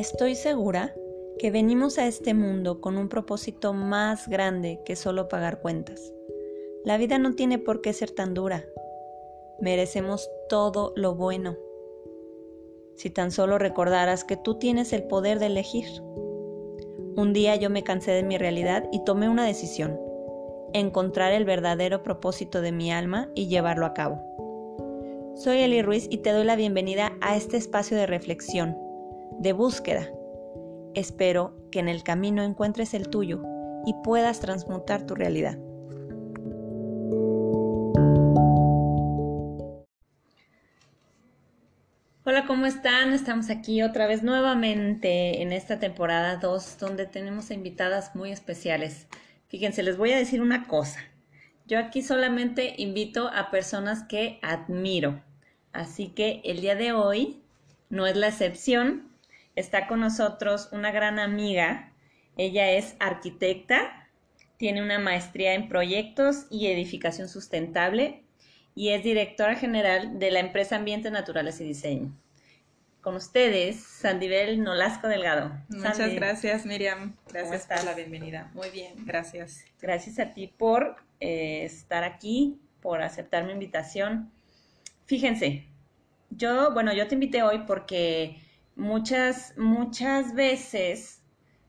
Estoy segura que venimos a este mundo con un propósito más grande que solo pagar cuentas. La vida no tiene por qué ser tan dura. Merecemos todo lo bueno. Si tan solo recordaras que tú tienes el poder de elegir. Un día yo me cansé de mi realidad y tomé una decisión, encontrar el verdadero propósito de mi alma y llevarlo a cabo. Soy Eli Ruiz y te doy la bienvenida a este espacio de reflexión, de búsqueda. Espero que en el camino encuentres el tuyo y puedas transmutar tu realidad. Hola, ¿cómo están? Estamos aquí otra vez nuevamente en esta temporada 2 donde tenemos invitadas muy especiales. Fíjense, les voy a decir una cosa. Yo aquí solamente invito a personas que admiro. Así que el día de hoy no es la excepción. Está con nosotros una gran amiga. Ella es arquitecta, tiene una maestría en proyectos y edificación sustentable y es directora general de la empresa Ambientes Naturales y Diseño. Con ustedes, Sandibel Nolasco Delgado. Muchas gracias, Miriam. Gracias por la bienvenida. Muy bien, gracias. Gracias a ti por eh, estar aquí, por aceptar mi invitación. Fíjense, yo, bueno, yo te invité hoy porque muchas, muchas veces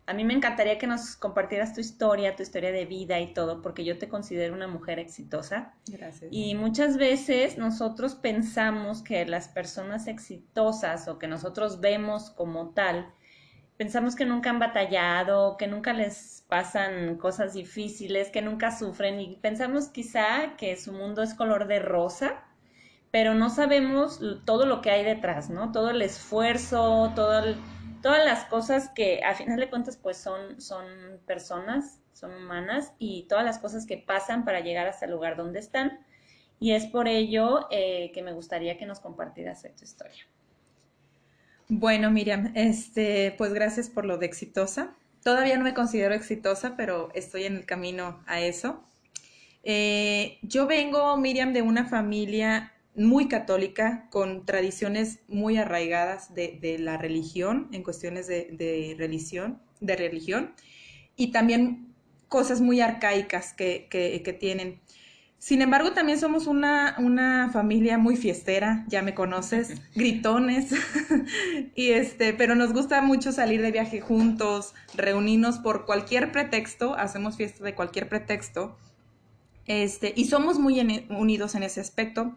a mí me encantaría que nos compartieras tu historia, tu historia de vida y todo, porque yo te considero una mujer exitosa. Gracias. Y muchas veces nosotros pensamos que las personas exitosas o que nosotros vemos como tal, pensamos que nunca han batallado, que nunca les pasan cosas difíciles, que nunca sufren y pensamos quizá que su mundo es color de rosa, pero no sabemos todo lo que hay detrás, ¿no? Todo el esfuerzo, todas las cosas que a final de cuentas pues son, son personas, son humanas y todas las cosas que pasan para llegar hasta el lugar donde están. Y es por ello eh, que me gustaría que nos compartieras tu historia. Bueno, Miriam, este, pues gracias por lo de exitosa. Todavía no me considero exitosa, pero estoy en el camino a eso. Eh, yo vengo, Miriam, de una familia muy católica, con tradiciones muy arraigadas de, la religión, en cuestiones de, religión, de religión, y también cosas muy arcaicas que, tienen. Sin embargo, también somos una, una, familia muy fiestera, ya me conoces, gritones, y este, pero nos gusta mucho salir de viaje juntos, reunirnos por cualquier pretexto, hacemos fiesta de cualquier pretexto, este, y somos muy unidos en ese aspecto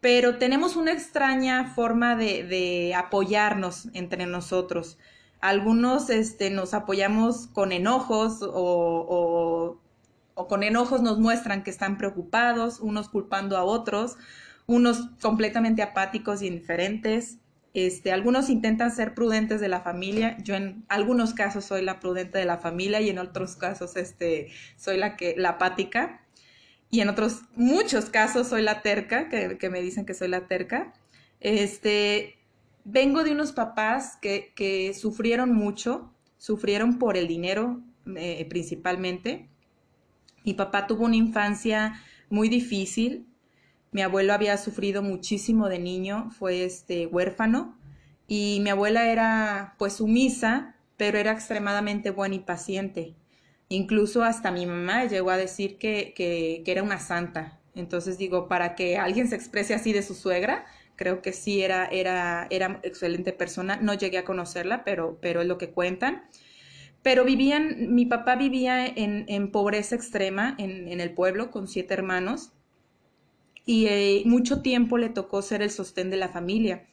pero tenemos una extraña forma de, apoyarnos entre nosotros. Algunos este, nos apoyamos con enojos o, con enojos nos muestran que están preocupados, unos culpando a otros, unos completamente apáticos y indiferentes. Este, algunos intentan ser prudentes de la familia. Yo en algunos casos soy la prudente de la familia y en otros casos este, soy la que la apática y en otros muchos casos soy la terca, que, me dicen que soy la terca. Este, vengo de unos papás que, sufrieron mucho, sufrieron por el dinero eh, principalmente. Mi papá tuvo una infancia muy difícil. Mi abuelo había sufrido muchísimo de niño, fue este huérfano y mi abuela era pues sumisa, pero era extremadamente buena y paciente. Incluso hasta mi mamá llegó a decir que, que, era una santa. Entonces digo, para que alguien se exprese así de su suegra, creo que sí era, era, era excelente persona. No llegué a conocerla, pero, pero es lo que cuentan. Pero vivían, mi papá vivía en, en pobreza extrema en, en, el pueblo con siete hermanos y eh, mucho tiempo le tocó ser el sostén de la familia.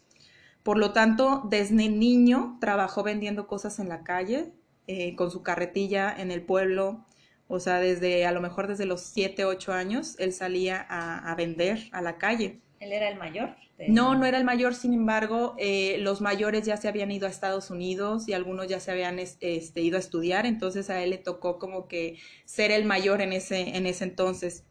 Por lo tanto, desde niño trabajó vendiendo cosas en la calle, eh, con su carretilla en el pueblo, o sea, desde a lo mejor desde los 7, 8 años, él salía a, vender a la calle. ¿Él era el mayor? No, no era el mayor, sin embargo, eh, los mayores ya se habían ido a Estados Unidos y algunos ya se habían este, ido a estudiar, entonces a él le tocó como que ser el mayor en ese, en ese entonces.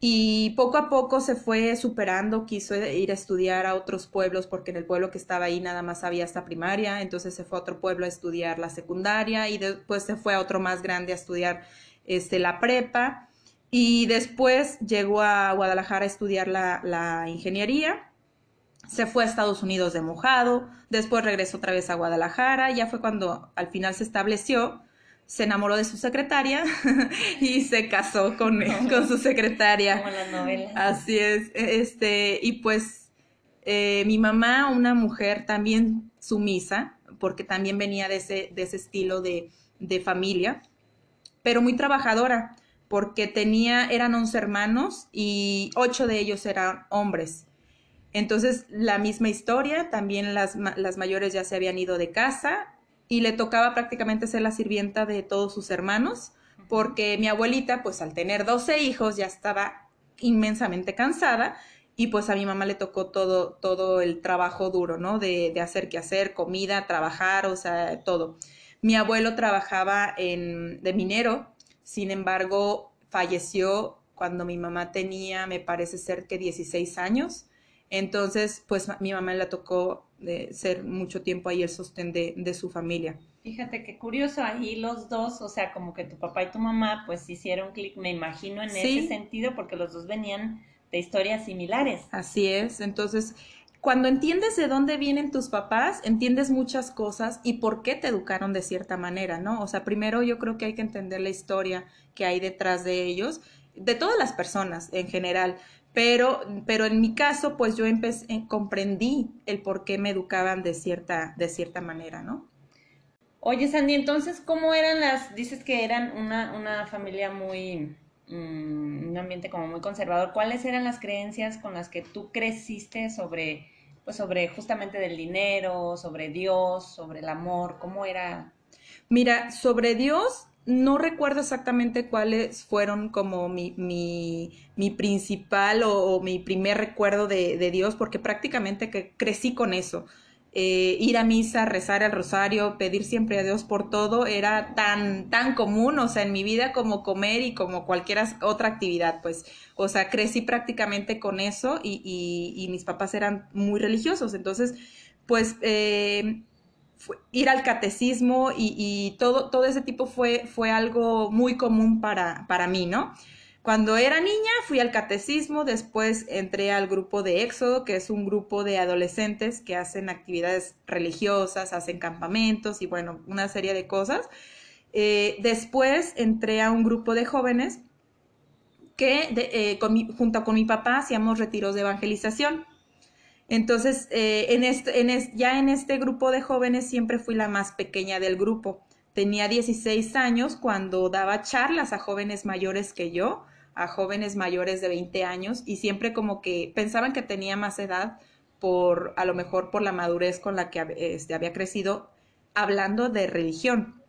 Y poco a poco se fue superando, quiso ir a estudiar a otros pueblos porque en el pueblo que estaba ahí nada más había hasta primaria, entonces se fue a otro pueblo a estudiar la secundaria y después se fue a otro más grande a estudiar este, la prepa y después llegó a Guadalajara a estudiar la, la ingeniería se fue a Estados Unidos de mojado, después regresó otra vez a Guadalajara, ya fue cuando al final se estableció, se enamoró de su secretaria y se casó con, con su secretaria. Como las novelas. Así es, este, y pues eh, mi mamá, una mujer también sumisa, porque también venía de ese, de ese estilo de, de familia, pero muy trabajadora, porque tenía, eran once hermanos y ocho de ellos eran hombres. Entonces, la misma historia, también las, las mayores ya se habían ido de casa y le tocaba prácticamente ser la sirvienta de todos sus hermanos, porque mi abuelita, pues al tener 12 hijos, ya estaba inmensamente cansada y pues a mi mamá le tocó todo, todo el trabajo duro, ¿no? De, de hacer que hacer, comida, trabajar, o sea, todo. Mi abuelo trabajaba en, de minero, sin embargo, falleció cuando mi mamá tenía, me parece ser que 16 años. Entonces, pues mi mamá le tocó de ser mucho tiempo ahí el sostén de, de, su familia. Fíjate qué curioso, ahí los dos, o sea, como que tu papá y tu mamá pues hicieron clic, me imagino, en sí. ese sentido, porque los dos venían de historias similares. Así es, entonces, cuando entiendes de dónde vienen tus papás, entiendes muchas cosas y por qué te educaron de cierta manera, ¿no? O sea, primero yo creo que hay que entender la historia que hay detrás de ellos, de todas las personas en general pero, pero en mi caso, pues yo empecé, comprendí el por qué me educaban de cierta, de cierta manera, ¿no? Oye, Sandy, entonces, ¿cómo eran las, dices que eran una, una familia muy, um, un ambiente como muy conservador, ¿cuáles eran las creencias con las que tú creciste sobre, pues sobre justamente del dinero, sobre Dios, sobre el amor, cómo era? Mira, sobre Dios, no recuerdo exactamente cuáles fueron como mi, mi, mi principal o, mi primer recuerdo de, de, Dios, porque prácticamente que crecí con eso. Eh, ir a misa, rezar el rosario, pedir siempre a Dios por todo, era tan, tan común, o sea, en mi vida como comer y como cualquier otra actividad, pues, o sea, crecí prácticamente con eso y, y, y mis papás eran muy religiosos, entonces, pues, eh, ir al catecismo y, todo, todo ese tipo fue, fue algo muy común para, para mí, ¿no? Cuando era niña fui al catecismo, después entré al grupo de Éxodo, que es un grupo de adolescentes que hacen actividades religiosas, hacen campamentos y bueno, una serie de cosas. Eh, después entré a un grupo de jóvenes que eh, junto con mi papá hacíamos retiros de evangelización. Entonces, eh, en este, en ya en este grupo de jóvenes siempre fui la más pequeña del grupo. Tenía 16 años cuando daba charlas a jóvenes mayores que yo, a jóvenes mayores de 20 años, y siempre como que pensaban que tenía más edad por, a lo mejor por la madurez con la que este, había crecido hablando de religión.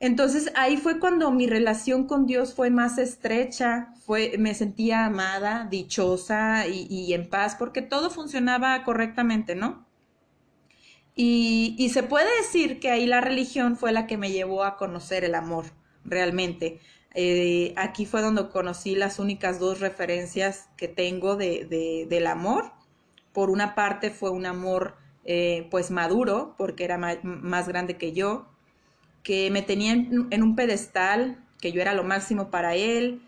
Entonces ahí fue cuando mi relación con Dios fue más estrecha, fue, me sentía amada, dichosa y, en paz, porque todo funcionaba correctamente, ¿no? Y, se puede decir que ahí la religión fue la que me llevó a conocer el amor, realmente. Eh, aquí fue donde conocí las únicas dos referencias que tengo de, de, del amor. Por una parte fue un amor eh, pues maduro, porque era más grande que yo, que me tenía en, en, un pedestal, que yo era lo máximo para él,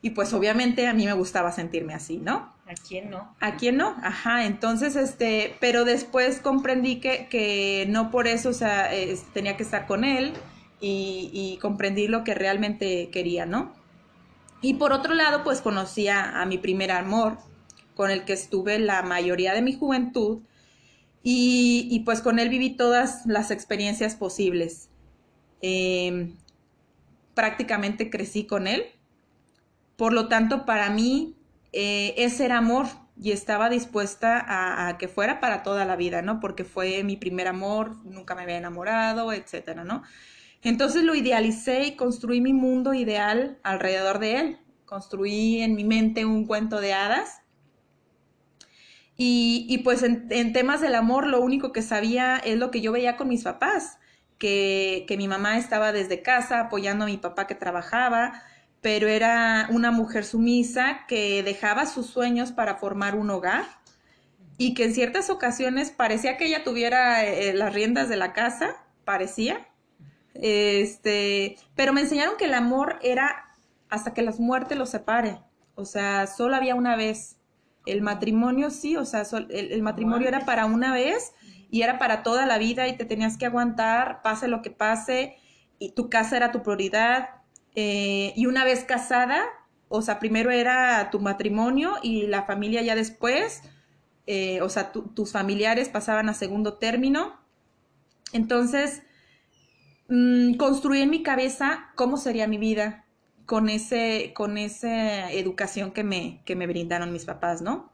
y pues obviamente a mí me gustaba sentirme así, ¿no? ¿A quién no? ¿A quién no? Ajá, entonces, este, pero después comprendí que, que no por eso, o sea, tenía que estar con él y, y, comprendí lo que realmente quería, ¿no? Y por otro lado, pues conocí a, a mi primer amor, con el que estuve la mayoría de mi juventud, y, y pues con él viví todas las experiencias posibles eh, prácticamente crecí con él. Por lo tanto, para mí, eh, ese era amor y estaba dispuesta a, que fuera para toda la vida, ¿no? Porque fue mi primer amor, nunca me había enamorado, etcétera, ¿no? Entonces lo idealicé y construí mi mundo ideal alrededor de él. Construí en mi mente un cuento de hadas. Y, y pues en temas del amor, lo único que sabía es lo que yo veía con mis papás que, que, mi mamá estaba desde casa apoyando a mi papá que trabajaba, pero era una mujer sumisa que dejaba sus sueños para formar un hogar y que en ciertas ocasiones parecía que ella tuviera eh, las riendas de la casa, parecía. Este, pero me enseñaron que el amor era hasta que la muerte los separe. O sea, solo había una vez. El matrimonio sí, o sea, el, matrimonio era para una vez y era para toda la vida y te tenías que aguantar, pase lo que pase, y tu casa era tu prioridad. Eh, y una vez casada, o sea, primero era tu matrimonio y la familia ya después, eh, o sea, tus familiares pasaban a segundo término. Entonces, mmm, construí en mi cabeza cómo sería mi vida con, ese, con esa educación que me, que me brindaron mis papás, ¿no?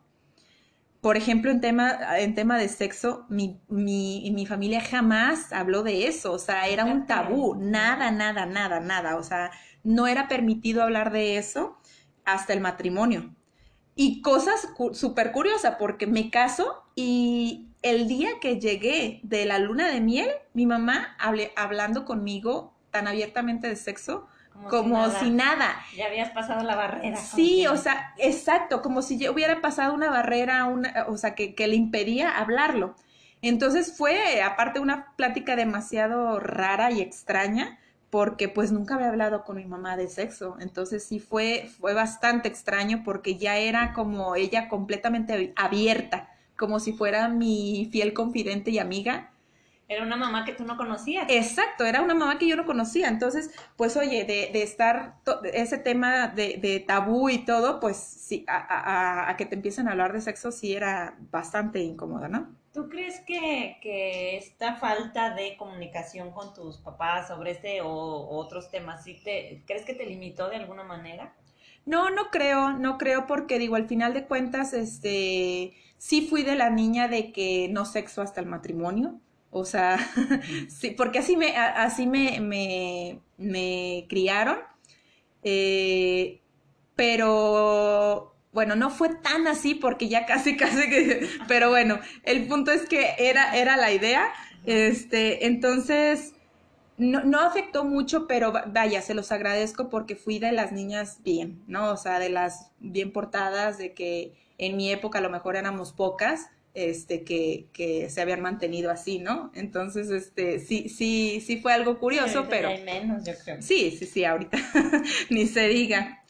Por ejemplo, en tema, en tema de sexo, mi, mi, mi familia jamás habló de eso, o sea, era un tabú, nada, nada, nada, nada, o sea, no era permitido hablar de eso hasta el matrimonio. Y cosas súper curiosas, porque me caso y el día que llegué de la luna de miel, mi mamá hablé, hablando conmigo tan abiertamente de sexo, como, si, nada. Ya habías pasado la barrera. Sí, o sea, exacto, como si yo hubiera pasado una barrera, una, o sea, que, que le impedía hablarlo. Entonces fue, aparte, una plática demasiado rara y extraña, porque pues nunca había hablado con mi mamá de sexo. Entonces sí fue, fue bastante extraño porque ya era como ella completamente abierta, como si fuera mi fiel confidente y amiga. Era una mamá que tú no conocías. Exacto, era una mamá que yo no conocía. Entonces, pues oye, de, de estar ese tema de, de, tabú y todo, pues sí, a, a, a, que te empiecen a hablar de sexo sí era bastante incómoda, ¿no? ¿Tú crees que, que, esta falta de comunicación con tus papás sobre este o, otros temas, ¿sí te, ¿crees que te limitó de alguna manera? No, no creo, no creo porque digo, al final de cuentas, este, sí fui de la niña de que no sexo hasta el matrimonio, o sea, sí, porque así me, así me, me, me criaron, eh, pero bueno, no fue tan así porque ya casi, casi que, pero bueno, el punto es que era, era la idea. Este, entonces, no, no afectó mucho, pero vaya, se los agradezco porque fui de las niñas bien, ¿no? O sea, de las bien portadas, de que en mi época a lo mejor éramos pocas, este, que, que se habían mantenido así, ¿no? Entonces, este, sí, sí, sí fue algo curioso, pero... Hay menos, yo creo. Sí, sí, sí, ahorita, ni se diga.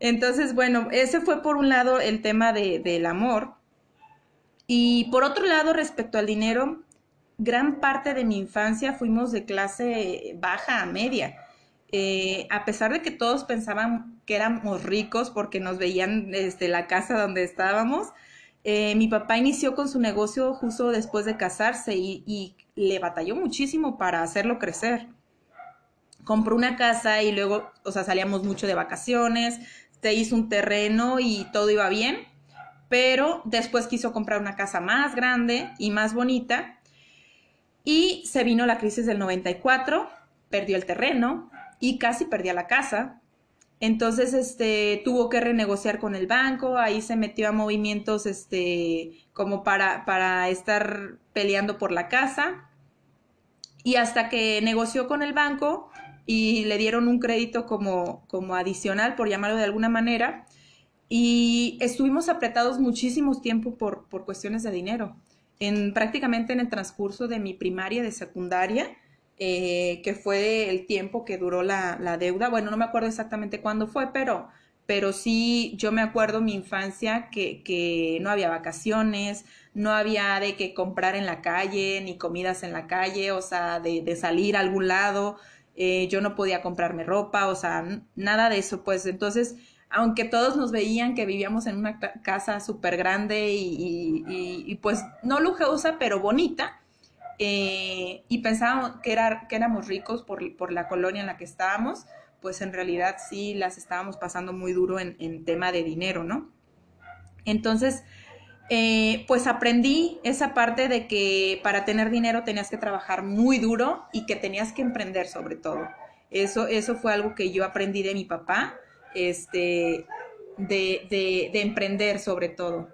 Entonces, bueno, ese fue por un lado el tema de, del amor. Y por otro lado, respecto al dinero, gran parte de mi infancia fuimos de clase baja a media. Eh, a pesar de que todos pensaban que éramos ricos porque nos veían desde la casa donde estábamos, eh, mi papá inició con su negocio justo después de casarse y, y le batalló muchísimo para hacerlo crecer compró una casa y luego, o sea, salíamos mucho de vacaciones, se hizo un terreno y todo iba bien, pero después quiso comprar una casa más grande y más bonita y se vino la crisis del 94, perdió el terreno y casi perdía la casa. Entonces, este, tuvo que renegociar con el banco, ahí se metió a movimientos, este, como para, para estar peleando por la casa. Y hasta que negoció con el banco, y le dieron un crédito como, como adicional, por llamarlo de alguna manera, y estuvimos apretados muchísimo tiempo por, por cuestiones de dinero. En, prácticamente en el transcurso de mi primaria, de secundaria, eh, que fue el tiempo que duró la, la, deuda. Bueno, no me acuerdo exactamente cuándo fue, pero, pero sí yo me acuerdo mi infancia que, que no había vacaciones, no había de que comprar en la calle, ni comidas en la calle, o sea, de, de salir a algún lado. Eh, yo no podía comprarme ropa, o sea, nada de eso, pues entonces, aunque todos nos veían que vivíamos en una casa súper grande y, pues no lujosa, pero bonita, eh, y pensábamos que, era, que éramos ricos por, por, la colonia en la que estábamos, pues en realidad sí las estábamos pasando muy duro en, en tema de dinero, ¿no? Entonces, eh, pues aprendí esa parte de que para tener dinero tenías que trabajar muy duro y que tenías que emprender sobre todo. Eso, eso fue algo que yo aprendí de mi papá, este, de, de, de emprender sobre todo.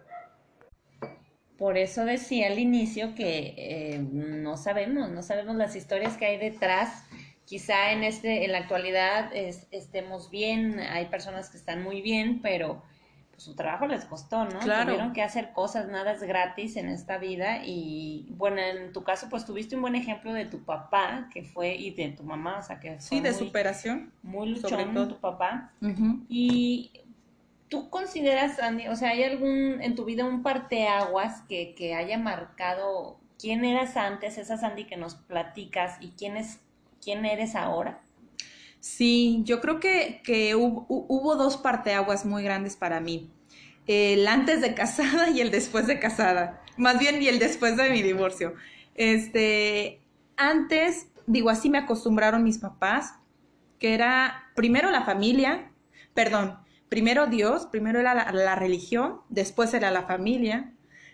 Por eso decía al inicio que eh, no sabemos, no sabemos las historias que hay detrás. Quizá en este, en la actualidad estemos bien, hay personas que están muy bien, pero pues, su trabajo les costó, ¿no? Claro. Tuvieron que hacer cosas, nada es gratis en esta vida y bueno, en tu caso pues tuviste un buen ejemplo de tu papá que fue y de tu mamá, o sea que sí, de superación, muy luchón tu papá y ¿Tú consideras, Andy, o sea, hay algún en tu vida un parteaguas que, que haya marcado quién eras antes, esa Sandy que nos platicas, y quién, es, quién eres ahora? Sí, yo creo que, que hubo, hubo, dos parteaguas muy grandes para mí. El antes de casada y el después de casada. Más bien, y el después de mi divorcio. Este, antes, digo, así me acostumbraron mis papás, que era primero la familia, perdón, primero Dios, primero era la, religión, después era la familia,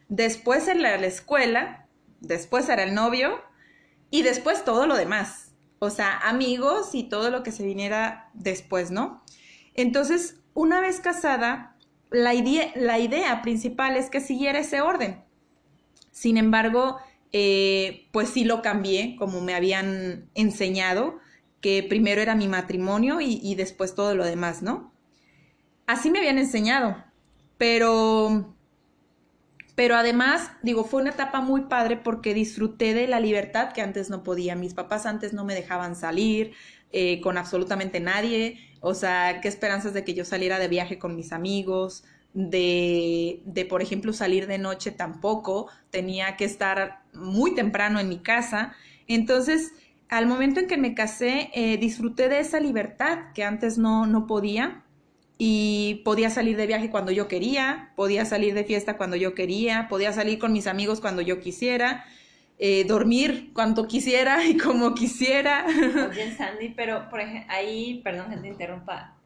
después era la escuela, después era el novio y después todo lo demás. O sea, amigos y todo lo que se viniera después, ¿no? Entonces, una vez casada, la idea, principal es que siguiera ese orden. Sin embargo, eh, pues sí lo cambié como me habían enseñado, que primero era mi matrimonio y después todo lo demás, ¿no? Así me habían enseñado, pero, pero además, digo, fue una etapa muy padre porque disfruté de la libertad que antes no podía. Mis papás antes no me dejaban salir eh, con absolutamente nadie, o sea, qué esperanzas de que yo saliera de viaje con mis amigos, de, de, por ejemplo, salir de noche tampoco, tenía que estar muy temprano en mi casa. Entonces, al momento en que me casé, eh, disfruté de esa libertad que antes no, no podía y podía salir de viaje cuando yo quería, podía salir de fiesta cuando yo quería, podía salir con mis amigos cuando yo quisiera, eh, dormir cuando quisiera y como quisiera. Oye, Sandy, pero por ejemplo, ahí, perdón que te interrumpa,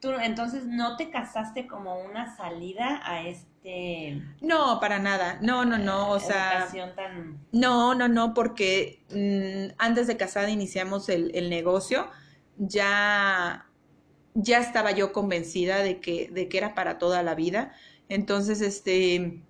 tú entonces no te casaste como una salida a este... No, para nada, no, no, no, o sea... Tan... No, no, no, porque mm, antes de casada iniciamos el, el negocio, ya ya estaba yo convencida de que, de que era para toda la vida. Entonces, este,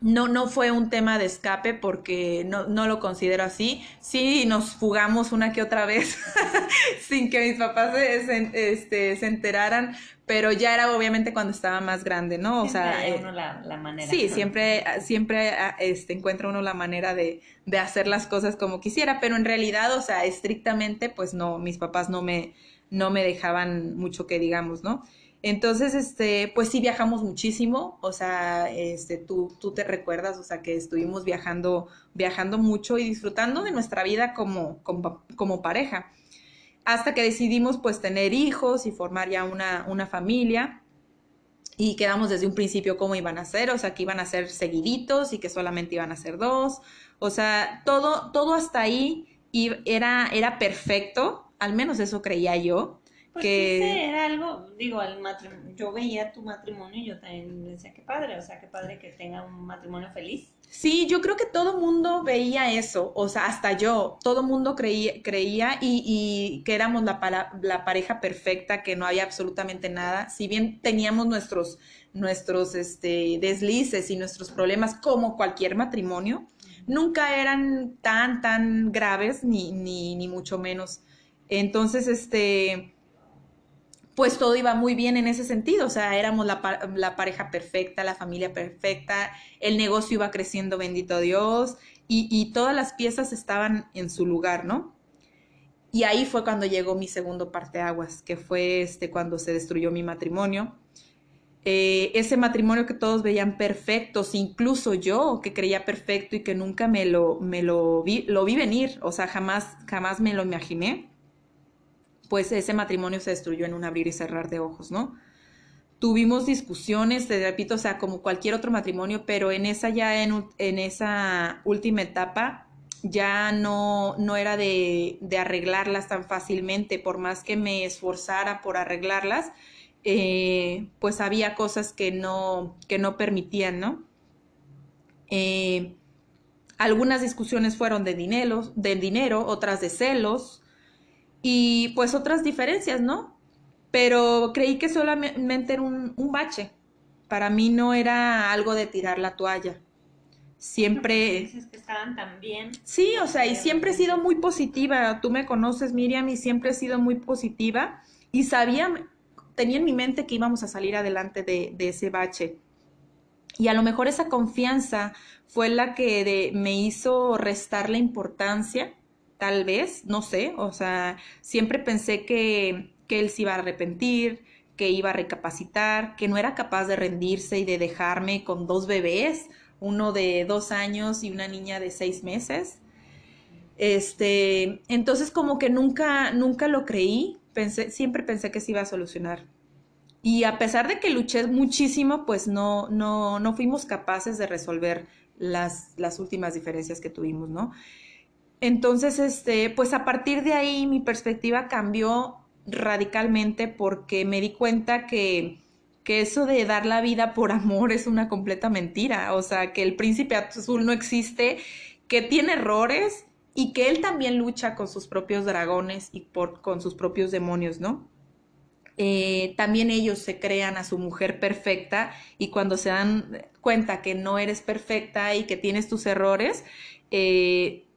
no, no fue un tema de escape porque no, no lo considero así. Sí, nos fugamos una que otra vez sin que mis papás se, este, se enteraran, pero ya era obviamente cuando estaba más grande, ¿no? O sea, eh, uno la, la, manera. Sí, siempre, siempre ah, este, encuentra uno la manera de, de hacer las cosas como quisiera, pero en realidad, o sea, estrictamente, pues no, mis papás no me, no me dejaban mucho que digamos, ¿no? Entonces, este, pues sí viajamos muchísimo, o sea, este, tú, tú te recuerdas, o sea, que estuvimos viajando, viajando mucho y disfrutando de nuestra vida como, como, pareja, hasta que decidimos pues tener hijos y formar ya una, una familia. Y quedamos desde un principio cómo iban a ser, o sea, que iban a ser seguiditos y que solamente iban a ser dos, o sea, todo, todo hasta ahí era, era perfecto, al menos eso creía yo. Pues que era algo, digo, el matrimonio, yo veía tu matrimonio y yo también decía que padre, o sea, qué padre que tenga un matrimonio feliz. Sí, yo creo que todo mundo veía eso, o sea, hasta yo, todo mundo creía, creía y, y que éramos la, la, pareja perfecta, que no había absolutamente nada, si bien teníamos nuestros, nuestros este, deslices y nuestros problemas como cualquier matrimonio, nunca eran tan, tan graves, ni, ni, ni mucho menos. Entonces, este, pues todo iba muy bien en ese sentido, o sea, éramos la, pareja perfecta, la familia perfecta, el negocio iba creciendo, bendito Dios, y, todas las piezas estaban en su lugar, ¿no? Y ahí fue cuando llegó mi segundo parteaguas, que fue este, cuando se destruyó mi matrimonio. Eh, ese matrimonio que todos veían perfectos, incluso yo que creía perfecto y que nunca me lo, me lo vi, lo vi venir, o sea, jamás, jamás me lo imaginé pues ese matrimonio se destruyó en un abrir y cerrar de ojos, ¿no? Tuvimos discusiones, te repito, o sea, como cualquier otro matrimonio, pero en esa ya, en, en esa última etapa, ya no, no era de, de, arreglarlas tan fácilmente, por más que me esforzara por arreglarlas, eh, pues había cosas que no, que no permitían, ¿no? Eh, algunas discusiones fueron de dinero, de dinero, otras de celos, y pues otras diferencias, ¿no? Pero creí que solamente era un, bache. Para mí no era algo de tirar la toalla. Siempre... Dices que estaban tan bien. Sí, o sea, y siempre he sido muy positiva. Tú me conoces, Miriam, y siempre he sido muy positiva. Y sabía, tenía en mi mente que íbamos a salir adelante de, de ese bache. Y a lo mejor esa confianza fue la que me hizo restar la importancia tal vez, no sé, o sea, siempre pensé que, que él se iba a arrepentir, que iba a recapacitar, que no era capaz de rendirse y de dejarme con dos bebés, uno de dos años y una niña de seis meses. Este, entonces como que nunca, nunca lo creí, pensé, siempre pensé que se iba a solucionar. Y a pesar de que luché muchísimo, pues no, no, no fuimos capaces de resolver las, las últimas diferencias que tuvimos, ¿no? Entonces, este, pues a partir de ahí mi perspectiva cambió radicalmente porque me di cuenta que, que eso de dar la vida por amor es una completa mentira. O sea, que el príncipe azul no existe, que tiene errores y que él también lucha con sus propios dragones y por, con sus propios demonios, ¿no? Eh, también ellos se crean a su mujer perfecta y cuando se dan cuenta que no eres perfecta y que tienes tus errores, eh,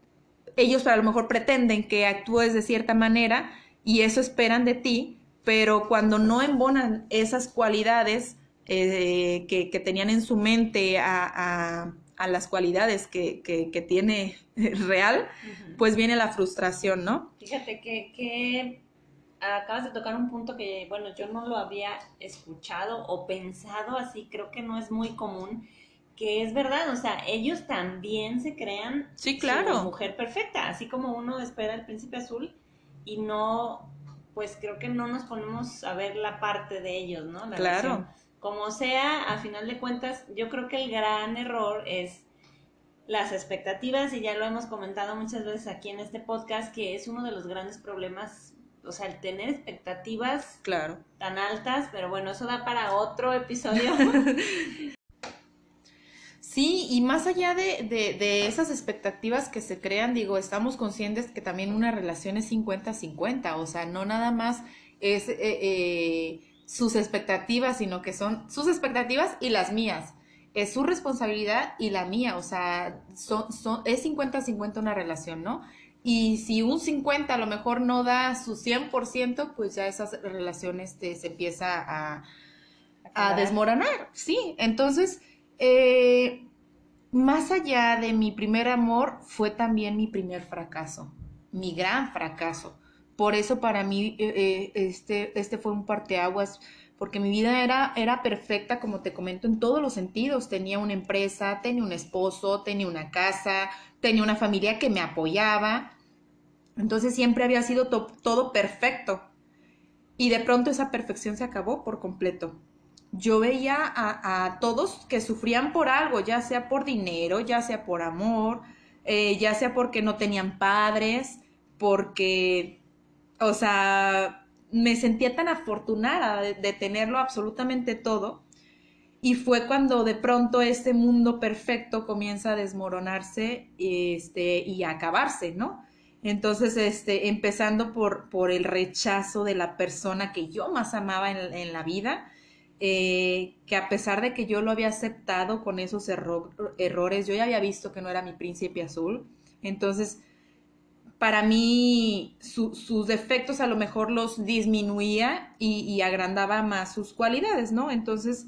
ellos a lo mejor pretenden que actúes de cierta manera y eso esperan de ti, pero cuando no embonan esas cualidades eh, que, tenían en su mente a, las cualidades que, que, tiene real, pues viene la frustración, ¿no? Fíjate que, que acabas de tocar un punto que, bueno, yo no lo había escuchado o pensado así, creo que no es muy común que es verdad, o sea, ellos también se crean sí, claro. mujer perfecta, así como uno espera el príncipe azul y no, pues creo que no nos ponemos a ver la parte de ellos, ¿no? claro. Como sea, a final de cuentas, yo creo que el gran error es las expectativas, y ya lo hemos comentado muchas veces aquí en este podcast, que es uno de los grandes problemas, o sea, el tener expectativas claro. tan altas, pero bueno, eso da para otro episodio. Sí, y más allá de, de, esas expectativas que se crean, digo, estamos conscientes que también una relación es 50-50, o sea, no nada más es eh, eh, sus expectativas, sino que son sus expectativas y las mías. Es su responsabilidad y la mía, o sea, son, son, es 50-50 una relación, ¿no? Y si un 50 a lo mejor no da su 100%, pues ya esas relaciones este, se empieza a, a desmoronar, sí. Entonces, eh, más allá de mi primer amor, fue también mi primer fracaso, mi gran fracaso. Por eso para mí eh, eh, este, este fue un parteaguas, porque mi vida era, era perfecta, como te comento, en todos los sentidos. Tenía una empresa, tenía un esposo, tenía una casa, tenía una familia que me apoyaba. Entonces siempre había sido todo perfecto. Y de pronto esa perfección se acabó por completo yo veía a, todos que sufrían por algo, ya sea por dinero, ya sea por amor, eh, ya sea porque no tenían padres, porque, o sea, me sentía tan afortunada de, tenerlo absolutamente todo. Y fue cuando de pronto este mundo perfecto comienza a desmoronarse este, y a acabarse, ¿no? Entonces, este, empezando por, por el rechazo de la persona que yo más amaba en, en la vida, eh, que a pesar de que yo lo había aceptado con esos errores, yo ya había visto que no era mi príncipe azul. Entonces, para mí sus defectos a lo mejor los disminuía y, agrandaba más sus cualidades, ¿no? Entonces,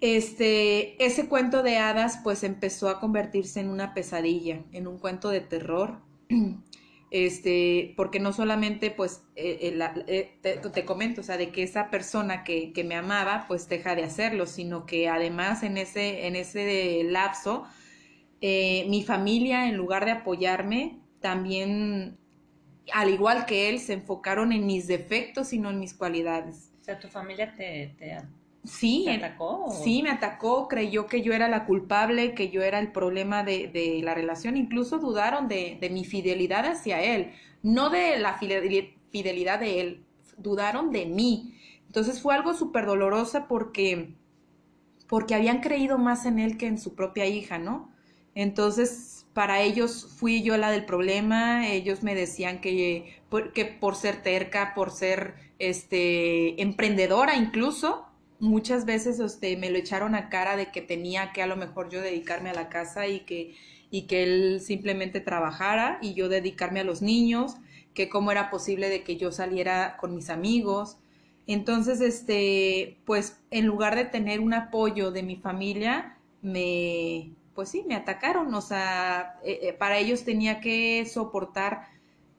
este, ese cuento de hadas pues empezó a convertirse en una pesadilla, en un cuento de terror. Este, porque no solamente, pues, eh, eh, eh, te, comento, o sea, de que esa persona que, que, me amaba, pues, deja de hacerlo, sino que además en ese, en ese lapso, mi familia, en lugar de apoyarme, también, al igual que él, se enfocaron en mis defectos y no en mis cualidades. O sea, tu familia te, te Sí, ¿Te atacó? Sí, me atacó, creyó que yo era la culpable, que yo era el problema de, de la relación, incluso dudaron de, de, mi fidelidad hacia él, no de la fidelidad de él, dudaron de mí. Entonces fue algo súper doloroso porque, porque habían creído más en él que en su propia hija, ¿no? Entonces, para ellos fui yo la del problema, ellos me decían que, que por ser terca, por ser este emprendedora incluso, muchas veces este, me lo echaron a cara de que tenía que a lo mejor yo dedicarme a la casa y que, y que él simplemente trabajara y yo dedicarme a los niños, que cómo era posible de que yo saliera con mis amigos. Entonces, este, pues en lugar de tener un apoyo de mi familia, me, pues sí, me atacaron. O sea, eh, eh, para ellos tenía que soportar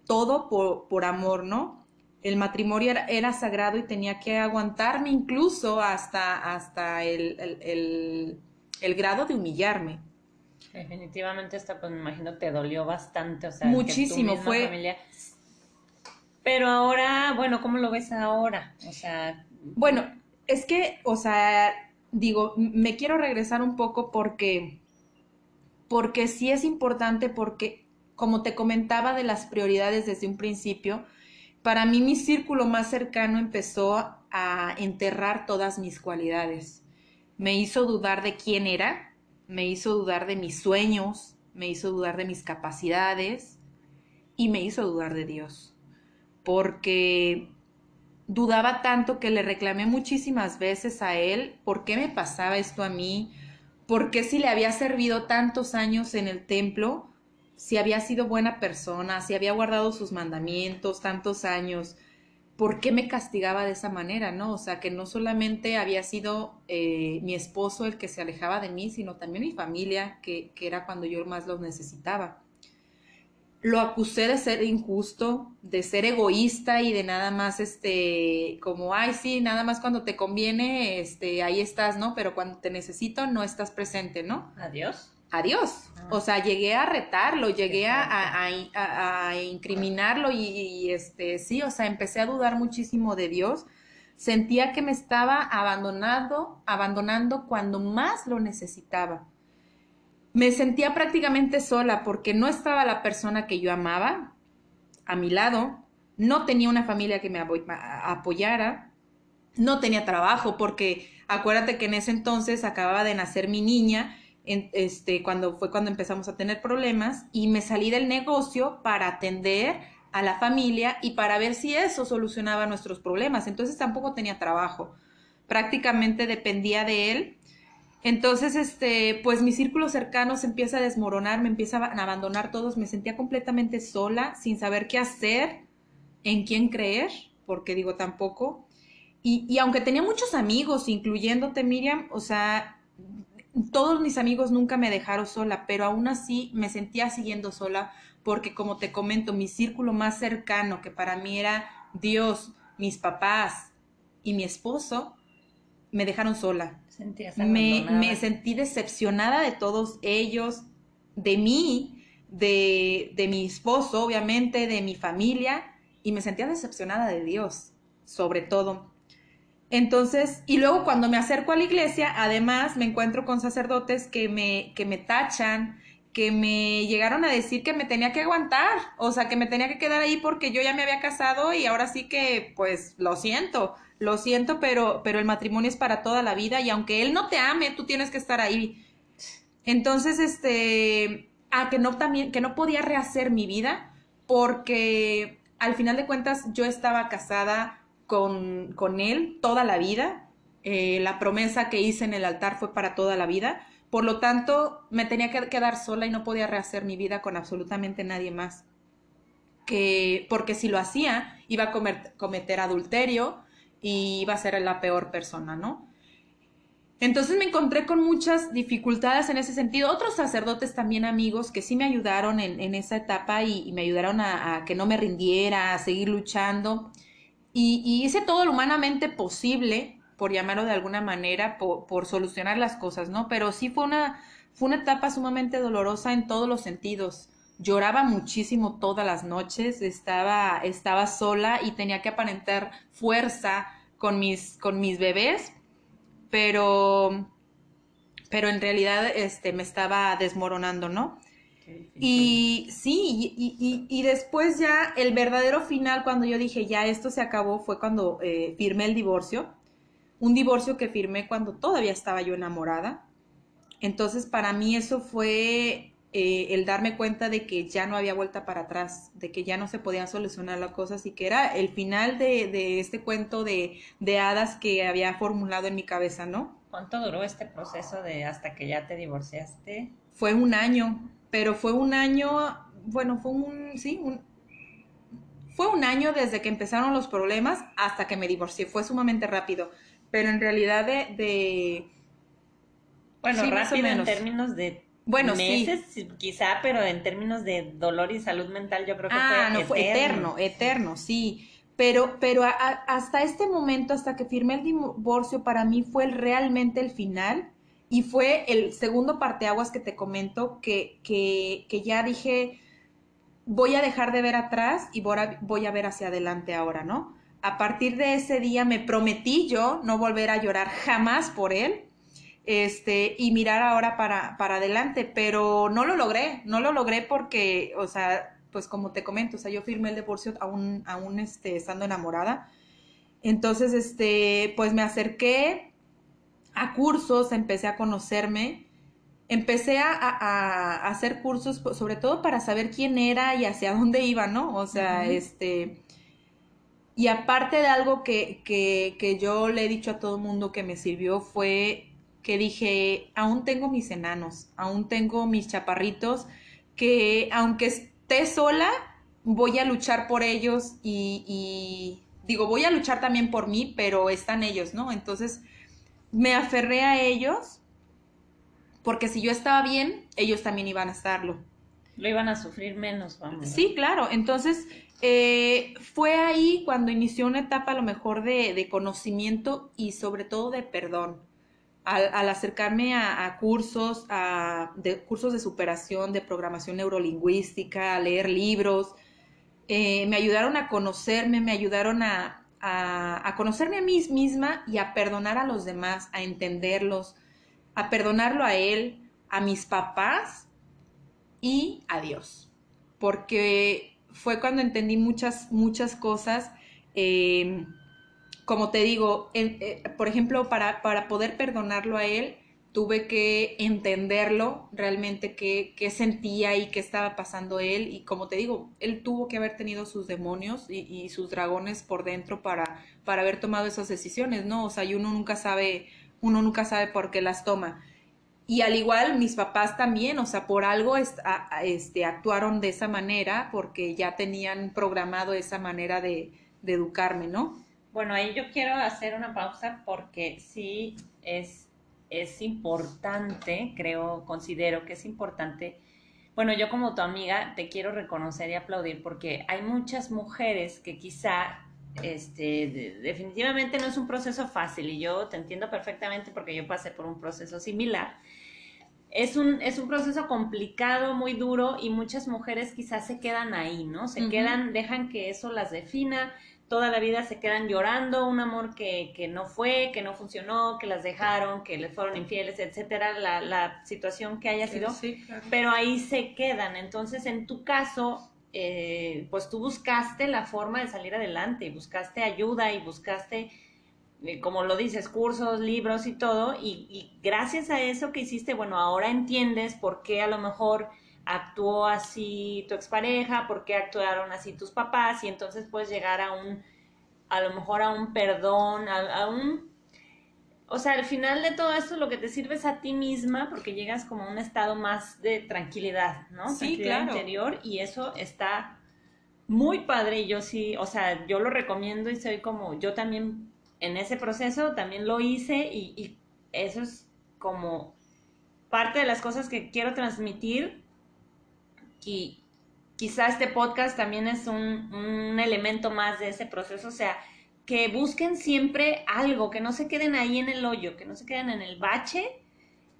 todo por, por amor, ¿no? El matrimonio era, sagrado y tenía que aguantarme incluso hasta, hasta el, grado de humillarme. Definitivamente esto, pues me imagino te dolió bastante, o sea, muchísimo fue. Familia... Pero ahora, bueno, ¿cómo lo ves ahora? O sea, bueno, es que, o sea, digo, me quiero regresar un poco porque, porque sí es importante, porque como te comentaba de las prioridades desde un principio, para mí mi círculo más cercano empezó a enterrar todas mis cualidades. Me hizo dudar de quién era, me hizo dudar de mis sueños, me hizo dudar de mis capacidades y me hizo dudar de Dios. Porque dudaba tanto que le reclamé muchísimas veces a él por qué me pasaba esto a mí, por qué si le había servido tantos años en el templo, si había sido buena persona, si había guardado sus mandamientos tantos años, por qué me castigaba de esa manera, ¿no? O sea, que no solamente había sido eh, mi esposo el que se alejaba de mí, sino también mi familia, que, era cuando yo más los necesitaba lo acusé de ser injusto, de ser egoísta y de nada más, este, como, ay, sí, nada más cuando te conviene, este, ahí estás, ¿no? Pero cuando te necesito no estás presente, ¿no? Adiós. Adiós. Ah. O sea, llegué a retarlo, llegué a, a, incriminarlo y, y, este, sí, o sea, empecé a dudar muchísimo de Dios. Sentía que me estaba abandonado, abandonando cuando más lo necesitaba me sentía prácticamente sola porque no estaba la persona que yo amaba a mi lado, no tenía una familia que me apoyara, no tenía trabajo porque acuérdate que en ese entonces acababa de nacer mi niña, este, cuando fue cuando empezamos a tener problemas y me salí del negocio para atender a la familia y para ver si eso solucionaba nuestros problemas. Entonces tampoco tenía trabajo. Prácticamente dependía de él entonces, este, pues mi círculo cercano se empieza a desmoronar, me empiezan a abandonar todos, me sentía completamente sola, sin saber qué hacer, en quién creer, porque digo tampoco. Y, y aunque tenía muchos amigos, incluyéndote Miriam, o sea, todos mis amigos nunca me dejaron sola, pero aún así me sentía siguiendo sola, porque como te comento, mi círculo más cercano, que para mí era Dios, mis papás y mi esposo, me dejaron sola me, me, sentí decepcionada de todos ellos, de mí, de, de mi esposo, obviamente, de mi familia, y me sentía decepcionada de Dios, sobre todo. Entonces, y luego cuando me acerco a la iglesia, además me encuentro con sacerdotes que me, que me tachan, que me llegaron a decir que me tenía que aguantar, o sea, que me tenía que quedar ahí porque yo ya me había casado y ahora sí que, pues, lo siento, lo siento, pero, pero el matrimonio es para toda la vida y aunque él no te ame, tú tienes que estar ahí. Entonces, este, ah, que no también, que no podía rehacer mi vida porque al final de cuentas yo estaba casada con, con él toda la vida. Eh, la promesa que hice en el altar fue para toda la vida. Por lo tanto, me tenía que quedar sola y no podía rehacer mi vida con absolutamente nadie más. Que, porque si lo hacía, iba a cometer adulterio, y iba a ser la peor persona, ¿no? Entonces me encontré con muchas dificultades en ese sentido. Otros sacerdotes también amigos que sí me ayudaron en, esa etapa y, me ayudaron a, que no me rindiera, a seguir luchando. Y, hice todo lo humanamente posible, por llamarlo de alguna manera, por, por, solucionar las cosas, ¿no? Pero sí fue una, fue una etapa sumamente dolorosa en todos los sentidos. Lloraba muchísimo todas las noches, estaba, estaba sola y tenía que aparentar fuerza con mis, con mis bebés, pero, pero en realidad este, me estaba desmoronando, ¿no? Y sí, y, y, después ya el verdadero final, cuando yo dije, ya esto se acabó, fue cuando eh, firmé el divorcio. Un divorcio que firmé cuando todavía estaba yo enamorada. Entonces, para mí eso fue eh, el darme cuenta de que ya no había vuelta para atrás, de que ya no se podían solucionar las cosas y que era el final de, este cuento de, hadas que había formulado en mi cabeza, ¿no? ¿Cuánto duró este proceso de hasta que ya te divorciaste? Fue un año, pero fue un año, bueno, fue un, sí, un, fue un año desde que empezaron los problemas hasta que me divorcié, fue sumamente rápido, pero en realidad de... bueno, rápido en términos de bueno, meses, sí. quizá, pero en términos de dolor y salud mental yo creo que ah, fue no, fue eterno, eterno, sí. Pero, pero hasta este momento, hasta que firmé el divorcio, para mí fue realmente el final y fue el segundo parteaguas que te comento que, que, que ya dije, voy a dejar de ver atrás y voy a, ver hacia adelante ahora, ¿no? A partir de ese día me prometí yo no volver a llorar jamás por él, este, y mirar ahora para, para adelante, pero no lo logré, no lo logré porque, o sea, pues como te comento, o sea, yo firmé el divorcio aún, aún este, estando enamorada. Entonces, este, pues me acerqué a cursos, empecé a conocerme, empecé a, hacer cursos, sobre todo para saber quién era y hacia dónde iba, ¿no? O sea, este... Y aparte de algo que, que, que yo le he dicho a todo el mundo que me sirvió fue que dije, aún tengo mis enanos, aún tengo mis chaparritos, que aunque esté sola, voy a luchar por ellos y, digo, voy a luchar también por mí, pero están ellos, ¿no? Entonces me aferré a ellos porque si yo estaba bien, ellos también iban a estarlo. Lo iban a sufrir menos, vamos. Sí, claro. Entonces, eh, fue ahí cuando inició una etapa a lo mejor de, de conocimiento y sobre todo de perdón al, acercarme a, cursos, a de, cursos de superación, de programación neurolingüística, a leer libros, eh, me ayudaron a conocerme, me ayudaron a, a, conocerme a mí misma y a perdonar a los demás, a entenderlos, a perdonarlo a él, a mis papás y a Dios. Porque fue cuando entendí muchas, muchas cosas. Eh, como te digo, eh, por ejemplo, para, para, poder perdonarlo a él, tuve que entenderlo realmente qué, qué, sentía y qué estaba pasando él. Y como te digo, él tuvo que haber tenido sus demonios y, sus dragones por dentro para, para haber tomado esas decisiones, ¿no? O sea, y uno nunca sabe, uno nunca sabe por qué las toma. Y al igual mis papás también, o sea, por algo este, actuaron de esa manera porque ya tenían programado esa manera de, de educarme, ¿no? Bueno, ahí yo quiero hacer una pausa porque sí es, es importante, creo, considero que es importante. Bueno, yo como tu amiga te quiero reconocer y aplaudir porque hay muchas mujeres que quizá este, definitivamente no es un proceso fácil y yo te entiendo perfectamente porque yo pasé por un proceso similar. Es un, es un proceso complicado, muy duro y muchas mujeres quizás se quedan ahí, ¿no? Se quedan, dejan que eso las defina, toda la vida se quedan llorando un amor que, que, no fue, que no funcionó, que las dejaron, que les fueron infieles, etcétera, la, la situación que haya sido, pero ahí se quedan. Entonces, en tu caso, eh, pues tú buscaste la forma de salir adelante, y buscaste ayuda y buscaste, eh, como lo dices, cursos, libros y todo, y, y gracias a eso que hiciste, bueno, ahora entiendes por qué a lo mejor actuó así tu expareja, por qué actuaron así tus papás y entonces puedes llegar a un, a lo mejor a un perdón, a, un... O sea, al final de todo esto lo que te sirve es a ti misma porque llegas como a un estado más de tranquilidad, ¿no? Sí, claro. interior y eso está muy padre y yo sí, o sea, yo lo recomiendo y soy como, yo también en ese proceso también lo hice y, y eso es como parte de las cosas que quiero transmitir y quizá este podcast también es un, elemento más de ese proceso, o sea, que busquen siempre algo, que no se queden ahí en el hoyo, que no se queden en el bache.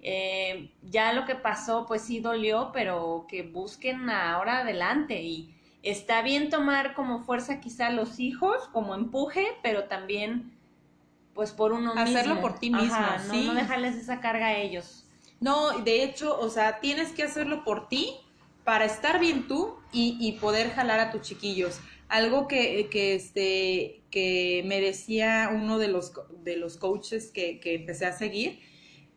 Eh, ya lo que pasó, pues sí dolió, pero que busquen ahora adelante y está bien tomar como fuerza quizá los hijos, como empuje, pero también pues por uno mismo. Hacerlo por ti mismo, no, no dejarles esa carga a ellos. No, de hecho, o sea, tienes que hacerlo por ti para estar bien tú y, poder jalar a tus chiquillos. Algo que, que, este, que me decía uno de los, de los coaches que, que empecé a seguir